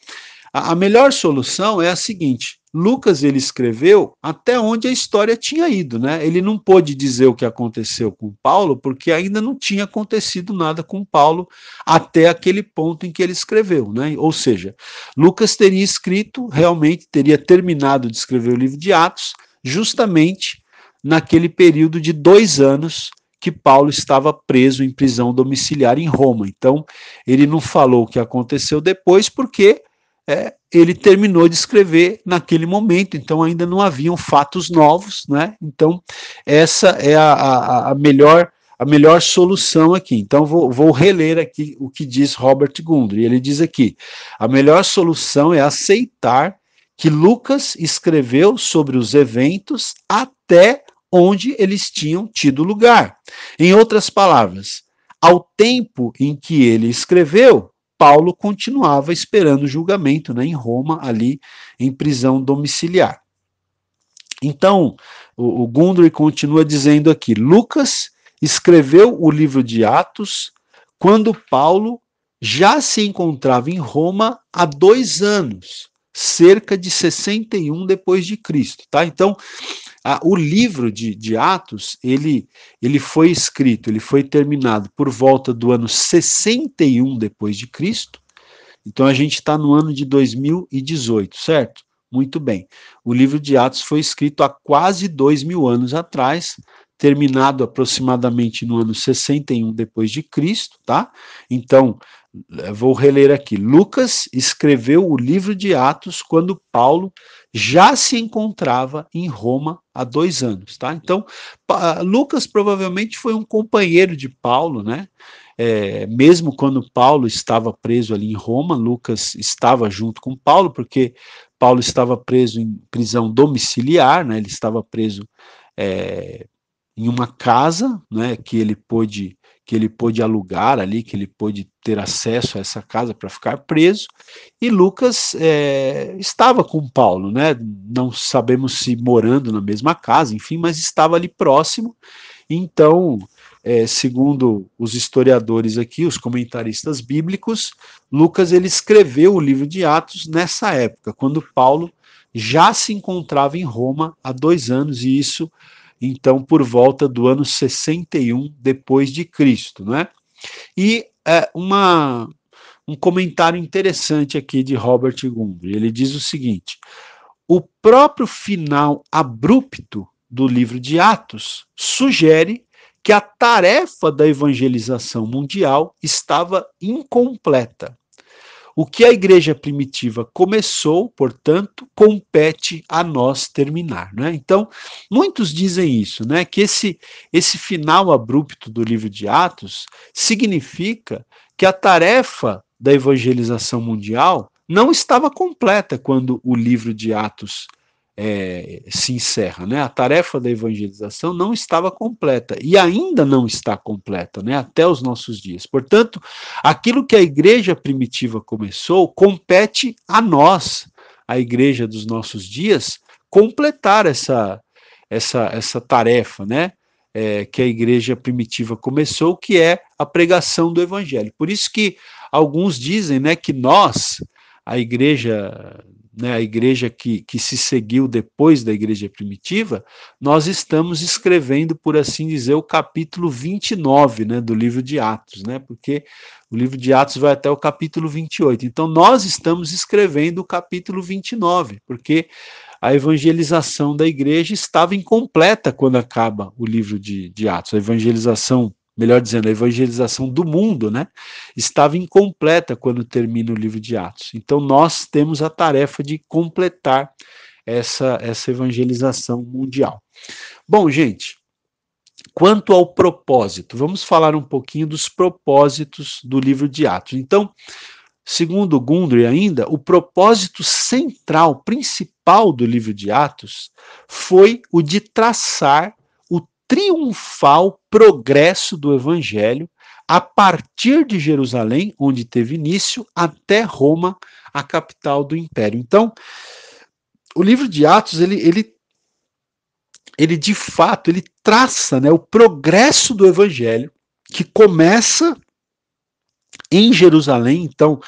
a melhor solução é a seguinte: Lucas ele escreveu até onde a história tinha ido, né? Ele não pôde dizer o que aconteceu com Paulo, porque ainda não tinha acontecido nada com Paulo até aquele ponto em que ele escreveu, né? Ou seja, Lucas teria escrito, realmente teria terminado de escrever o livro de Atos, justamente naquele período de dois anos que Paulo estava preso em prisão domiciliar em Roma. Então, ele não falou o que aconteceu depois, porque é, ele terminou de escrever naquele momento, então ainda não haviam fatos novos, né? Então, essa é a, a, a melhor a melhor solução aqui. Então, vou, vou, reler aqui o que diz Robert Gundry. Ele diz aqui: a melhor solução é aceitar que Lucas escreveu sobre os eventos até onde eles tinham tido lugar. Em outras palavras, ao tempo em que ele escreveu, Paulo continuava esperando julgamento né, em Roma, ali em prisão domiciliar. Então, o, o Gundry continua dizendo aqui: Lucas escreveu o livro de Atos quando Paulo já se encontrava em Roma há dois anos, cerca de 61 depois de Cristo, tá? Então, ah, o livro de, de Atos, ele, ele foi escrito, ele foi terminado por volta do ano 61 depois de Cristo. Então a gente está no ano de 2018, certo? Muito bem. O livro de Atos foi escrito há quase dois mil anos atrás, terminado aproximadamente no ano 61 depois de Cristo, tá? Então, vou reler aqui. Lucas escreveu o livro de Atos quando Paulo já se encontrava em Roma há dois anos, tá? Então, Lucas provavelmente foi um companheiro de Paulo, né? É, mesmo quando Paulo estava preso ali em Roma, Lucas estava junto com Paulo, porque Paulo estava preso em prisão domiciliar, né? Ele estava preso é, em uma casa, né? Que ele pôde que ele pôde alugar ali, que ele pôde ter acesso a essa casa para ficar preso, e Lucas é, estava com Paulo, né? Não sabemos se morando na mesma casa, enfim, mas estava ali próximo. Então, é, segundo os historiadores aqui, os comentaristas bíblicos, Lucas ele escreveu o livro de Atos nessa época, quando Paulo já se encontrava em Roma há dois anos, e isso então por volta do ano 61 depois de Cristo, não é? E é, uma, um comentário interessante aqui de Robert Gundry. Ele diz o seguinte: o próprio final abrupto do livro de Atos sugere que a tarefa da evangelização mundial estava incompleta. O que a igreja primitiva começou, portanto, compete a nós terminar. Né? Então, muitos dizem isso, né? que esse, esse final abrupto do livro de Atos significa que a tarefa da evangelização mundial não estava completa quando o livro de Atos é, se encerra. Né? A tarefa da evangelização não estava completa e ainda não está completa né? até os nossos dias. Portanto, aquilo que a igreja primitiva começou compete a nós, a igreja dos nossos dias, completar essa, essa, essa tarefa, né? É, que a igreja primitiva começou, que é a pregação do evangelho. Por isso que alguns dizem né, que nós, a igreja né, a igreja que, que se seguiu depois da igreja primitiva, nós estamos escrevendo, por assim dizer, o capítulo 29 né, do livro de Atos, né, porque o livro de Atos vai até o capítulo 28. Então, nós estamos escrevendo o capítulo 29, porque a evangelização da igreja estava incompleta quando acaba o livro de, de Atos. A evangelização melhor dizendo, a evangelização do mundo, né, estava incompleta quando termina o livro de Atos. Então nós temos a tarefa de completar essa, essa evangelização mundial. Bom, gente, quanto ao propósito, vamos falar um pouquinho dos propósitos do livro de Atos. Então, segundo Gundry ainda, o propósito central, principal do livro de Atos foi o de traçar triunfal progresso do evangelho a partir de Jerusalém, onde teve início, até Roma, a capital do império. Então, o livro de Atos, ele, ele, ele de fato, ele traça né, o progresso do evangelho, que começa em Jerusalém. Então,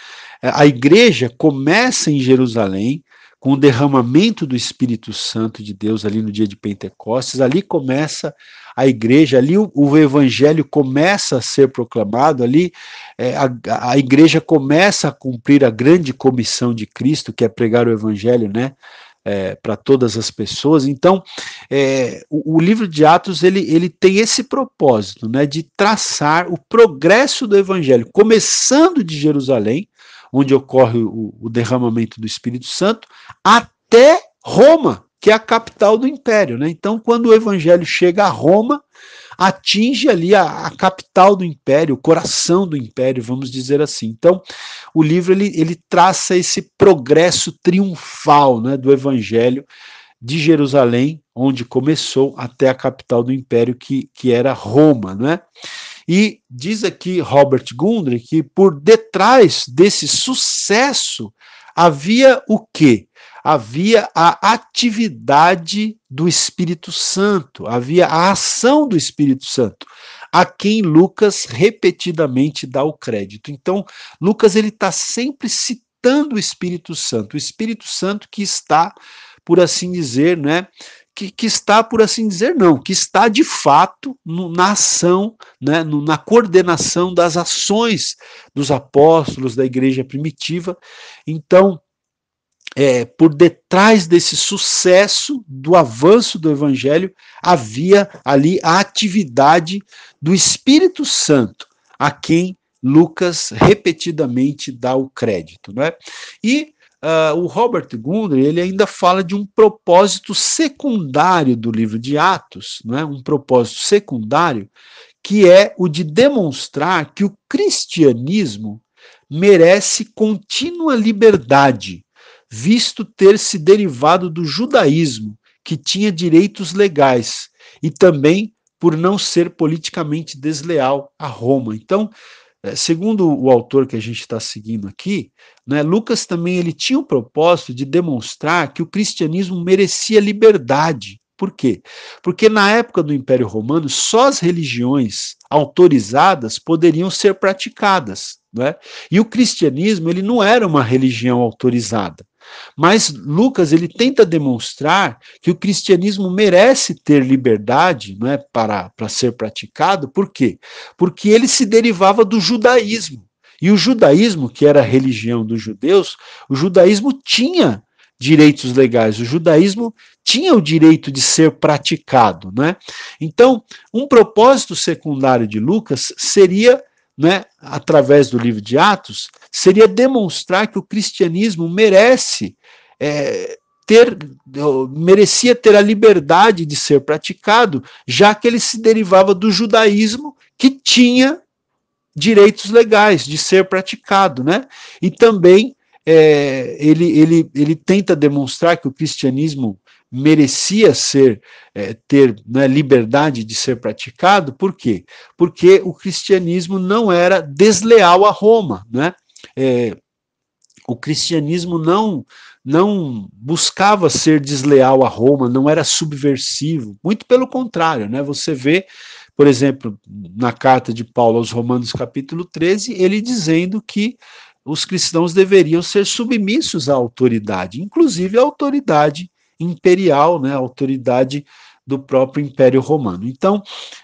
a igreja começa em Jerusalém, com o derramamento do Espírito Santo de Deus ali no dia de Pentecostes, ali começa a igreja, ali o, o evangelho começa a ser proclamado, ali é, a, a igreja começa a cumprir a grande comissão de Cristo, que é pregar o evangelho, né? É, para todas as pessoas. Então, é, o, o, livro de Atos ele, ele tem esse propósito, né, de traçar o progresso do Evangelho, começando de Jerusalém, onde ocorre o, o derramamento do Espírito Santo, até Roma, que é a capital do império. Né? Então, quando o evangelho chega a Roma, atinge ali a, a, capital do império, o coração do império, vamos dizer assim. Então, o livro ele, ele traça esse progresso triunfal né, do evangelho de Jerusalém, onde começou, até a capital do império, que, que era Roma. Né? E diz aqui Robert Gundry que por detrás desse sucesso havia o quê? Havia a atividade do Espírito Santo, havia a ação do Espírito Santo, a quem Lucas repetidamente dá o crédito. Então, Lucas ele está sempre citando o Espírito Santo, o Espírito Santo que está, por assim dizer, né, que, que, está, por assim dizer, não, que está de fato no, na ação, né, no, na coordenação das ações dos apóstolos da igreja primitiva. Então, é, por detrás desse sucesso do avanço do evangelho, havia ali a atividade do Espírito Santo, a quem Lucas repetidamente dá o crédito. Né? E Uh, o Robert Gundry ele ainda fala de um propósito secundário do livro de Atos, né? um propósito secundário, que é o de demonstrar que o cristianismo merece contínua liberdade, visto ter se derivado do judaísmo, que tinha direitos legais, e também por não ser politicamente desleal a Roma. Então, segundo o autor que a gente está seguindo aqui, né, Lucas também ele tinha o propósito de demonstrar que o cristianismo merecia liberdade. Por quê? Porque na época do Império Romano, só as religiões autorizadas poderiam ser praticadas. Né? E o cristianismo ele não era uma religião autorizada. Mas Lucas ele tenta demonstrar que o cristianismo merece ter liberdade não é, para, para ser praticado, por quê? Porque ele se derivava do judaísmo. E o judaísmo, que era a religião dos judeus, o judaísmo tinha direitos legais, o judaísmo tinha o direito de ser praticado. Né? Então, um propósito secundário de Lucas seria né, através do livro de Atos, seria demonstrar que o cristianismo merece é, ter, merecia ter a liberdade de ser praticado, já que ele se derivava do judaísmo que tinha direitos legais de ser praticado, né? E também é, ele, ele, ele tenta demonstrar que o cristianismo merecia ser é, ter né, liberdade de ser praticado, por quê? Porque o cristianismo não era desleal a Roma, né? É, o cristianismo não não buscava ser desleal a Roma, não era subversivo, muito pelo contrário, né? Você vê, por exemplo, na carta de Paulo aos Romanos, capítulo 13, ele dizendo que os cristãos deveriam ser submissos à autoridade, inclusive à autoridade imperial, né, a autoridade do próprio Império Romano. Então,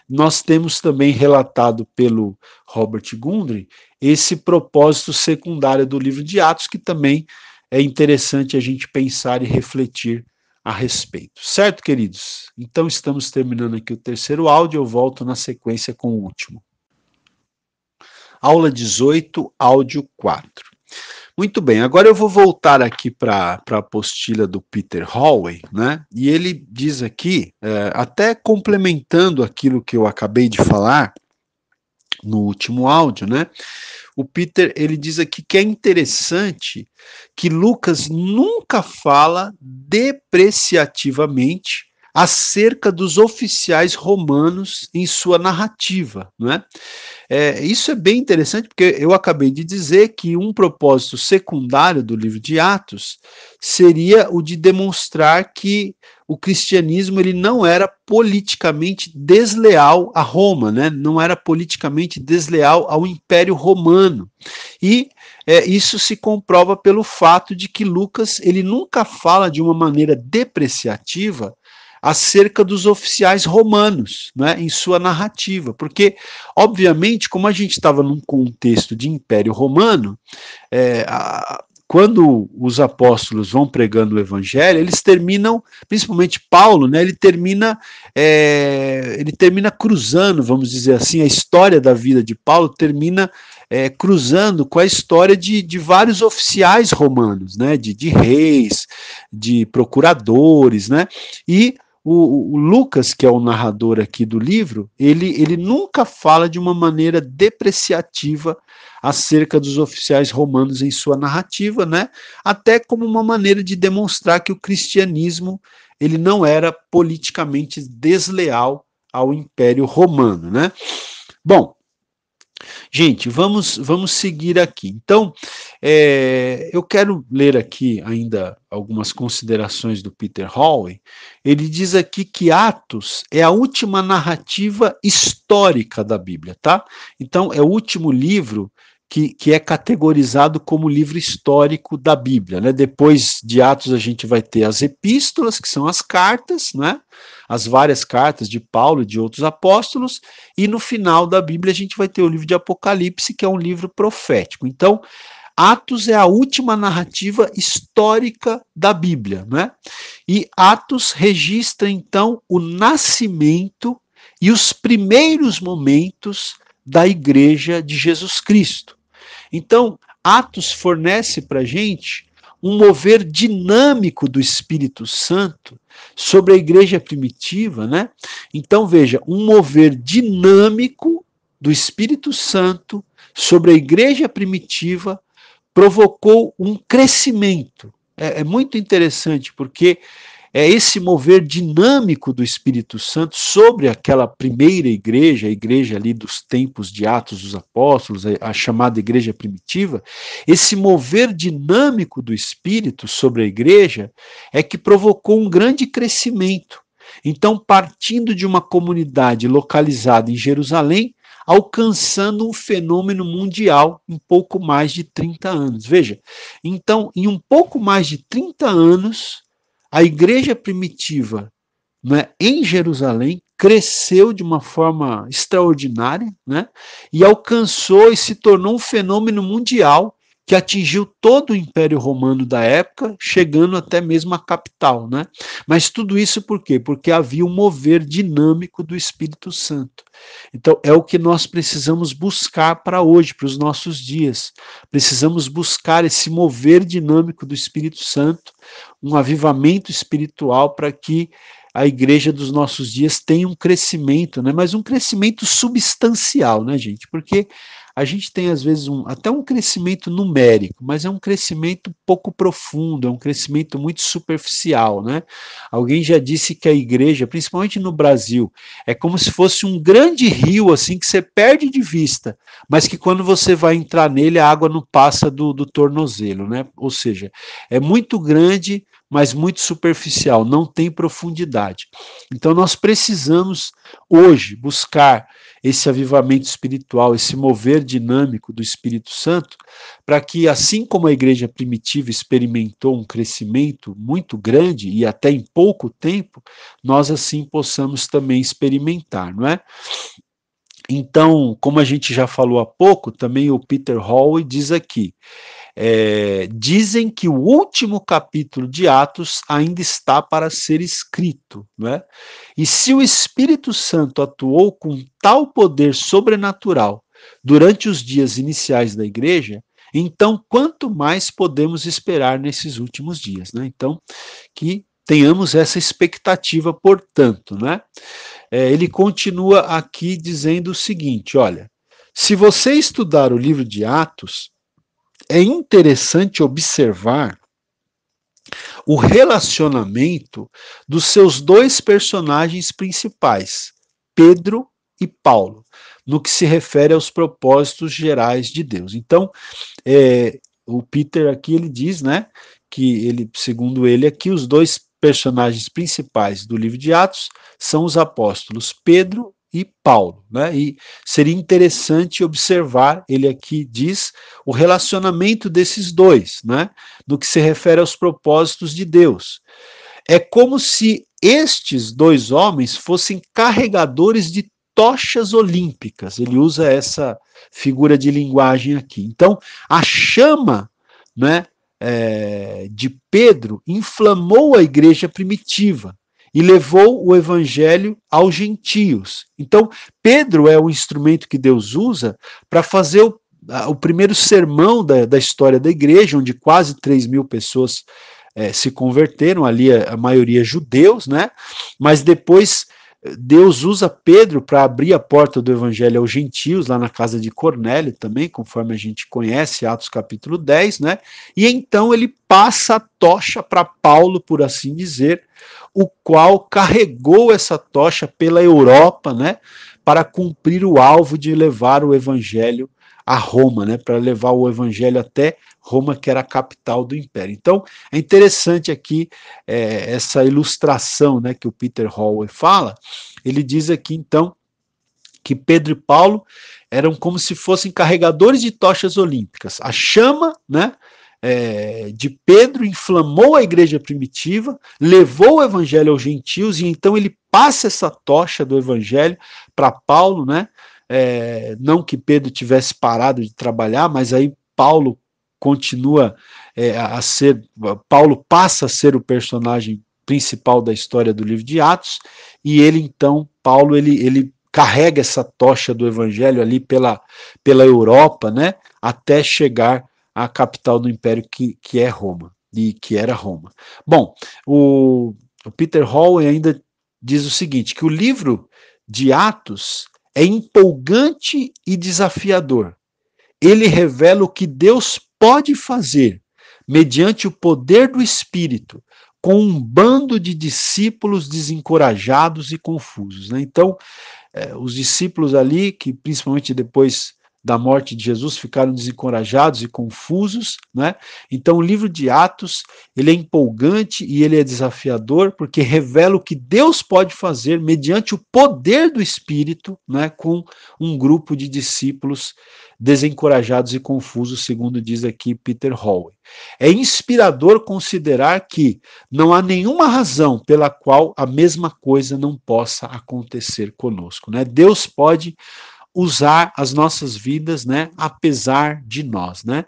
nós temos também relatado pelo Robert Gundry esse propósito secundário do livro de Atos, que também é interessante a gente pensar e refletir a respeito. Certo, queridos? Então, estamos terminando aqui o terceiro áudio, eu volto na sequência com o último. Aula 18, áudio 4. Muito bem, agora eu vou voltar aqui para a apostila do Peter Hallway, né? E ele diz aqui, é, até complementando aquilo que eu acabei de falar no último áudio, né? O Peter ele diz aqui que é interessante que Lucas nunca fala depreciativamente acerca dos oficiais romanos em sua narrativa, não é? É, isso é bem interessante, porque eu acabei de dizer que um propósito secundário do livro de Atos seria o de demonstrar que o cristianismo ele não era politicamente desleal a Roma, né? não era politicamente desleal ao Império Romano. E é, isso se comprova pelo fato de que Lucas ele nunca fala de uma maneira depreciativa acerca dos oficiais romanos, né, em sua narrativa, porque, obviamente, como a gente estava num contexto de Império Romano, é, a, quando os apóstolos vão pregando o evangelho, eles terminam, principalmente Paulo, né, ele termina, é, ele termina cruzando, vamos dizer assim, a história da vida de Paulo termina é, cruzando com a história de, de vários oficiais romanos, né, de, de reis, de procuradores, né, e o, o, Lucas, que é o narrador aqui do livro, ele, ele nunca fala de uma maneira depreciativa acerca dos oficiais romanos em sua narrativa, né? Até como uma maneira de demonstrar que o cristianismo ele não era politicamente desleal ao Império Romano, né? Bom, Gente, vamos, vamos seguir aqui. Então, é, eu quero ler aqui ainda algumas considerações do Peter Hallway. Ele diz aqui que Atos é a última narrativa histórica da Bíblia, tá? Então, é o último livro que, que é categorizado como livro histórico da Bíblia. Né? Depois de Atos, a gente vai ter as epístolas, que são as cartas, né? as várias cartas de Paulo e de outros apóstolos, e no final da Bíblia a gente vai ter o livro de Apocalipse, que é um livro profético. Então, Atos é a última narrativa histórica da Bíblia, né? E Atos registra então o nascimento e os primeiros momentos da igreja de Jesus Cristo. Então, Atos fornece para a gente um mover dinâmico do Espírito Santo sobre a igreja primitiva, né? Então, veja, um mover dinâmico do Espírito Santo sobre a igreja primitiva provocou um crescimento. É, é muito interessante, porque é esse mover dinâmico do Espírito Santo sobre aquela primeira igreja, a igreja ali dos tempos de Atos dos Apóstolos, a, chamada igreja primitiva, esse mover dinâmico do Espírito sobre a igreja é que provocou um grande crescimento. Então, partindo de uma comunidade localizada em Jerusalém, alcançando um fenômeno mundial em pouco mais de 30 anos. Veja, então, em um pouco mais de 30 anos, a igreja primitiva né, em Jerusalém cresceu de uma forma extraordinária né, e alcançou e se tornou um fenômeno mundial que atingiu todo o Império Romano da época, chegando até mesmo à capital, né? Mas tudo isso por quê? Porque havia um mover dinâmico do Espírito Santo. Então, é o que nós precisamos buscar para hoje, para os nossos dias. Precisamos buscar esse mover dinâmico do Espírito Santo, um avivamento espiritual para que a igreja dos nossos dias tenha um crescimento, né? Mas um crescimento substancial, né, gente? Porque a gente tem às vezes um, até um crescimento numérico, mas é um crescimento pouco profundo, é um crescimento muito superficial, né? Alguém já disse que a igreja, principalmente no Brasil, é como se fosse um grande rio assim que você perde de vista, mas que quando você vai entrar nele a água não passa do, do tornozelo, né? Ou seja, é muito grande, mas muito superficial, não tem profundidade. Então nós precisamos hoje buscar esse avivamento espiritual, esse mover dinâmico do Espírito Santo, para que assim como a igreja primitiva experimentou um crescimento muito grande e até em pouco tempo, nós assim possamos também experimentar, não é? Então, como a gente já falou há pouco, também o Peter Hall diz aqui: é, dizem que o último capítulo de Atos ainda está para ser escrito, né? E se o Espírito Santo atuou com tal poder sobrenatural durante os dias iniciais da igreja, então quanto mais podemos esperar nesses últimos dias, né? Então, que tenhamos essa expectativa, portanto, né? É, ele continua aqui dizendo o seguinte: olha, se você estudar o livro de Atos, é interessante observar o relacionamento dos seus dois personagens principais, Pedro e Paulo, no que se refere aos propósitos gerais de Deus. Então, é, o Peter aqui ele diz, né, que ele, segundo ele aqui, os dois personagens principais do livro de Atos são os apóstolos Pedro e Paulo. Né? E seria interessante observar, ele aqui diz, o relacionamento desses dois, né? no que se refere aos propósitos de Deus. É como se estes dois homens fossem carregadores de tochas olímpicas. Ele usa essa figura de linguagem aqui. Então, a chama né, é, de Pedro inflamou a igreja primitiva e levou o evangelho aos gentios. Então, Pedro é o instrumento que Deus usa para fazer o, o, primeiro sermão da, da, história da igreja, onde quase 3 mil pessoas é, se converteram, ali a, a maioria judeus, né? Mas depois Deus usa Pedro para abrir a porta do evangelho aos gentios, lá na casa de Cornélio também, conforme a gente conhece, Atos capítulo 10, né? E então ele passa a tocha para Paulo, por assim dizer, o qual carregou essa tocha pela Europa, né? Para cumprir o alvo de levar o evangelho a Roma, né? Para levar o evangelho até Roma, que era a capital do império. Então, é interessante aqui é, essa ilustração né, que o Peter Hallway fala. Ele diz aqui, então, que Pedro e Paulo eram como se fossem carregadores de tochas olímpicas. A chama né, é, de Pedro inflamou a igreja primitiva, levou o evangelho aos gentios, e então ele passa essa tocha do evangelho para Paulo, né? É, não que Pedro tivesse parado de trabalhar, mas aí Paulo continua é, a ser, Paulo passa a ser o personagem principal da história do livro de Atos, e ele então, Paulo, ele, ele carrega essa tocha do evangelho ali pela, pela Europa, né, até chegar à capital do império que, que é Roma, e que era Roma. Bom, o, o Peter Hall ainda diz o seguinte, que o livro de Atos é empolgante e desafiador. Ele revela o que Deus pode fazer, mediante o poder do Espírito, com um bando de discípulos desencorajados e confusos. Né? Então, é, os discípulos ali, que principalmente depois da morte de Jesus ficaram desencorajados e confusos, né? Então o livro de Atos, ele é empolgante e ele é desafiador porque revela o que Deus pode fazer mediante o poder do Espírito, né, com um grupo de discípulos desencorajados e confusos, segundo diz aqui Peter Hallway. É inspirador considerar que não há nenhuma razão pela qual a mesma coisa não possa acontecer conosco, né? Deus pode usar as nossas vidas, né, apesar de nós, né?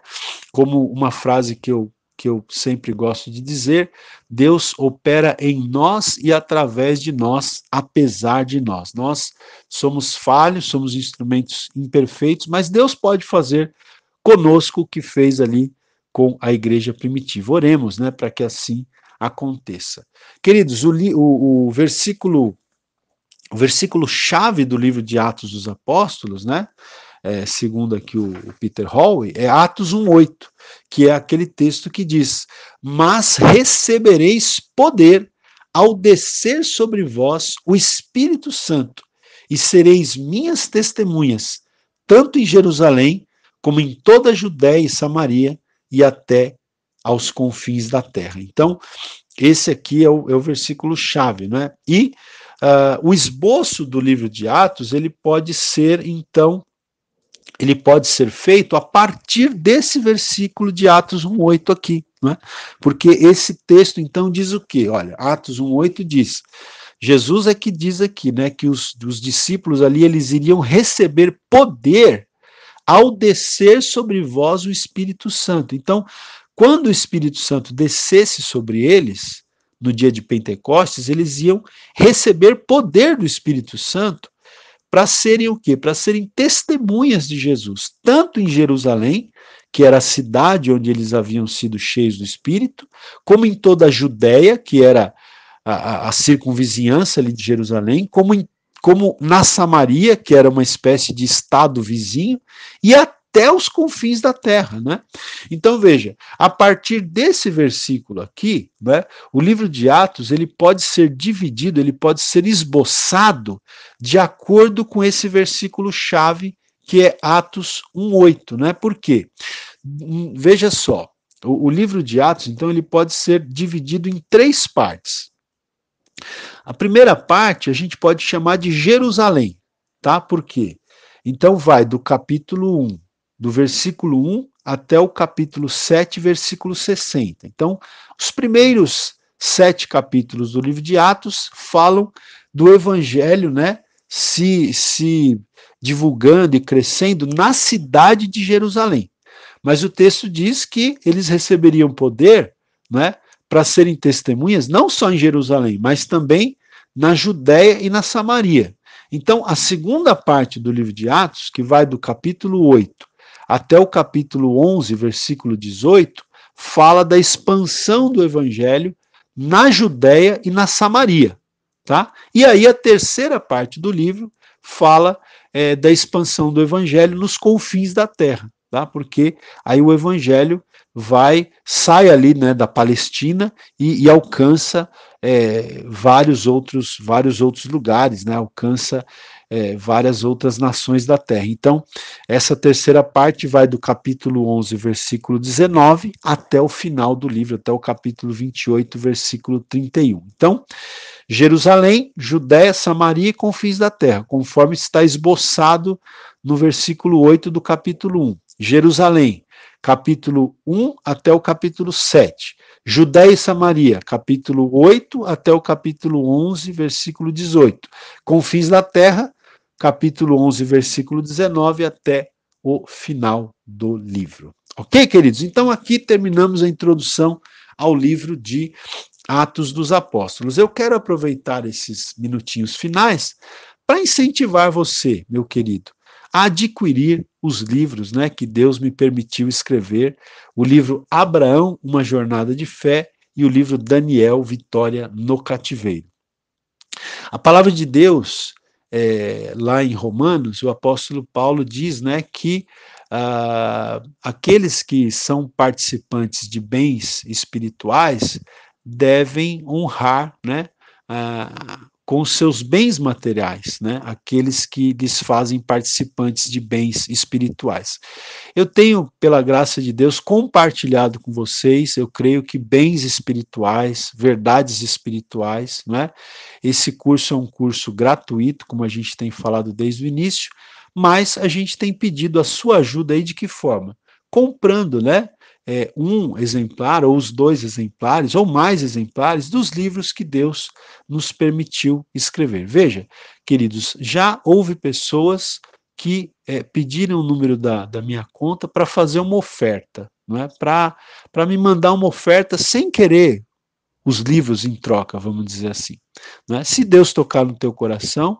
Como uma frase que eu que eu sempre gosto de dizer, Deus opera em nós e através de nós, apesar de nós. Nós somos falhos, somos instrumentos imperfeitos, mas Deus pode fazer conosco o que fez ali com a igreja primitiva. Oremos, né, para que assim aconteça. Queridos, o, o, o versículo o versículo chave do livro de Atos dos Apóstolos, né? É, segundo aqui o, o Peter Hallway, é Atos 1,8, que é aquele texto que diz: Mas recebereis poder ao descer sobre vós o Espírito Santo, e sereis minhas testemunhas, tanto em Jerusalém, como em toda a Judéia e Samaria, e até aos confins da terra. Então, esse aqui é o, é o versículo chave, né? E uh, o esboço do livro de Atos ele pode ser então ele pode ser feito a partir desse versículo de Atos 1:8 aqui, né? Porque esse texto então diz o quê? Olha, Atos 1:8 diz: Jesus é que diz aqui, né, que os, os discípulos ali eles iriam receber poder ao descer sobre vós o Espírito Santo. Então, quando o Espírito Santo descesse sobre eles, no dia de Pentecostes, eles iam receber poder do Espírito Santo para serem o quê? Para serem testemunhas de Jesus, tanto em Jerusalém, que era a cidade onde eles haviam sido cheios do Espírito, como em toda a Judéia, que era a, a, a circunvizinhança ali de Jerusalém, como, em, como na Samaria, que era uma espécie de estado vizinho, e até os confins da terra, né? Então veja, a partir desse versículo aqui, né, o livro de Atos ele pode ser dividido, ele pode ser esboçado de acordo com esse versículo chave que é Atos 1:8, né? Por quê? Hum, veja só, o, o livro de Atos, então, ele pode ser dividido em três partes. A primeira parte a gente pode chamar de Jerusalém, tá? Por quê? Então vai do capítulo 1, do versículo 1 até o capítulo 7, versículo 60. Então, os primeiros sete capítulos do livro de Atos falam do evangelho, né? Se, se divulgando e crescendo na cidade de Jerusalém. Mas o texto diz que eles receberiam poder, né? Para serem testemunhas, não só em Jerusalém, mas também na Judéia e na Samaria. Então, a segunda parte do livro de Atos, que vai do capítulo 8 até o capítulo 11, versículo 18, fala da expansão do evangelho na Judéia e na Samaria, tá? E aí a terceira parte do livro fala é, da expansão do evangelho nos confins da terra, tá? Porque aí o evangelho vai sai ali né, da Palestina e, e alcança é, vários outros vários outros lugares, né? Alcança é, várias outras nações da terra. Então, essa terceira parte vai do capítulo 11, versículo 19, até o final do livro, até o capítulo 28, versículo 31. Então, Jerusalém, Judéia, Samaria e confins da terra, conforme está esboçado no versículo 8 do capítulo 1. Jerusalém, capítulo 1 até o capítulo 7. Judéia e Samaria, capítulo 8 até o capítulo 11, versículo 18. Confins da terra, capítulo 11, versículo 19 até o final do livro. Ok, queridos? Então aqui terminamos a introdução ao livro de Atos dos Apóstolos. Eu quero aproveitar esses minutinhos finais para incentivar você, meu querido, a adquirir os livros né, que Deus me permitiu escrever: o livro Abraão, Uma Jornada de Fé, e o livro Daniel, Vitória no Cativeiro. A palavra de Deus é, lá em Romanos, o apóstolo Paulo diz né, que ah, aqueles que são participantes de bens espirituais devem honrar né, com seus bens materiais, né? aqueles que lhes fazem participantes de bens espirituais. Eu tenho, pela graça de Deus, compartilhado com vocês, eu creio que bens espirituais, verdades espirituais, né? Esse curso é um curso gratuito, como a gente tem falado desde o início, mas a gente tem pedido a sua ajuda aí de que forma? Comprando, né? É, um exemplar, ou os dois exemplares, ou mais exemplares, dos livros que Deus nos permitiu escrever. Veja, queridos, já houve pessoas que é, pediram o número da, da minha conta para fazer uma oferta, não é? para me mandar uma oferta sem querer os livros em troca, vamos dizer assim. Não é? Se Deus tocar no teu coração,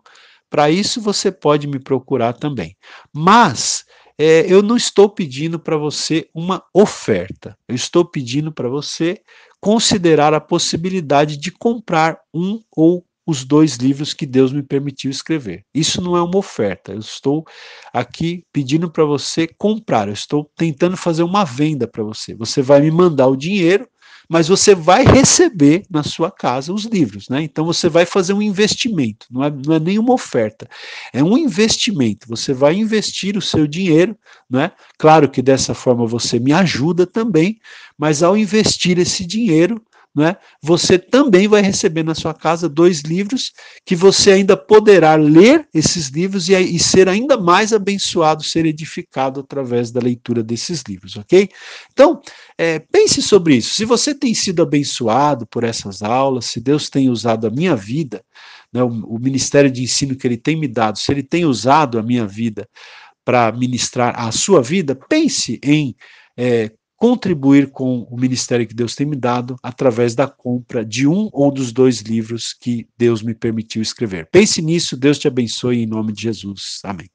para isso você pode me procurar também. Mas é, eu não estou pedindo para você uma oferta, eu estou pedindo para você considerar a possibilidade de comprar um ou os dois livros que Deus me permitiu escrever. Isso não é uma oferta, eu estou aqui pedindo para você comprar, eu estou tentando fazer uma venda para você. Você vai me mandar o dinheiro mas você vai receber na sua casa os livros, né? Então você vai fazer um investimento, não é, não é nenhuma oferta, é um investimento. Você vai investir o seu dinheiro, né? Claro que dessa forma você me ajuda também, mas ao investir esse dinheiro, é? Você também vai receber na sua casa dois livros que você ainda poderá ler esses livros e, e ser ainda mais abençoado, ser edificado através da leitura desses livros, ok? Então, é, pense sobre isso. Se você tem sido abençoado por essas aulas, se Deus tem usado a minha vida, né, o, o ministério de ensino que Ele tem me dado, se Ele tem usado a minha vida para ministrar a sua vida, pense em é, contribuir com o ministério que Deus tem me dado através da compra de um ou dos dois livros que Deus me permitiu escrever. Pense nisso, Deus te abençoe em nome de Jesus. Amém.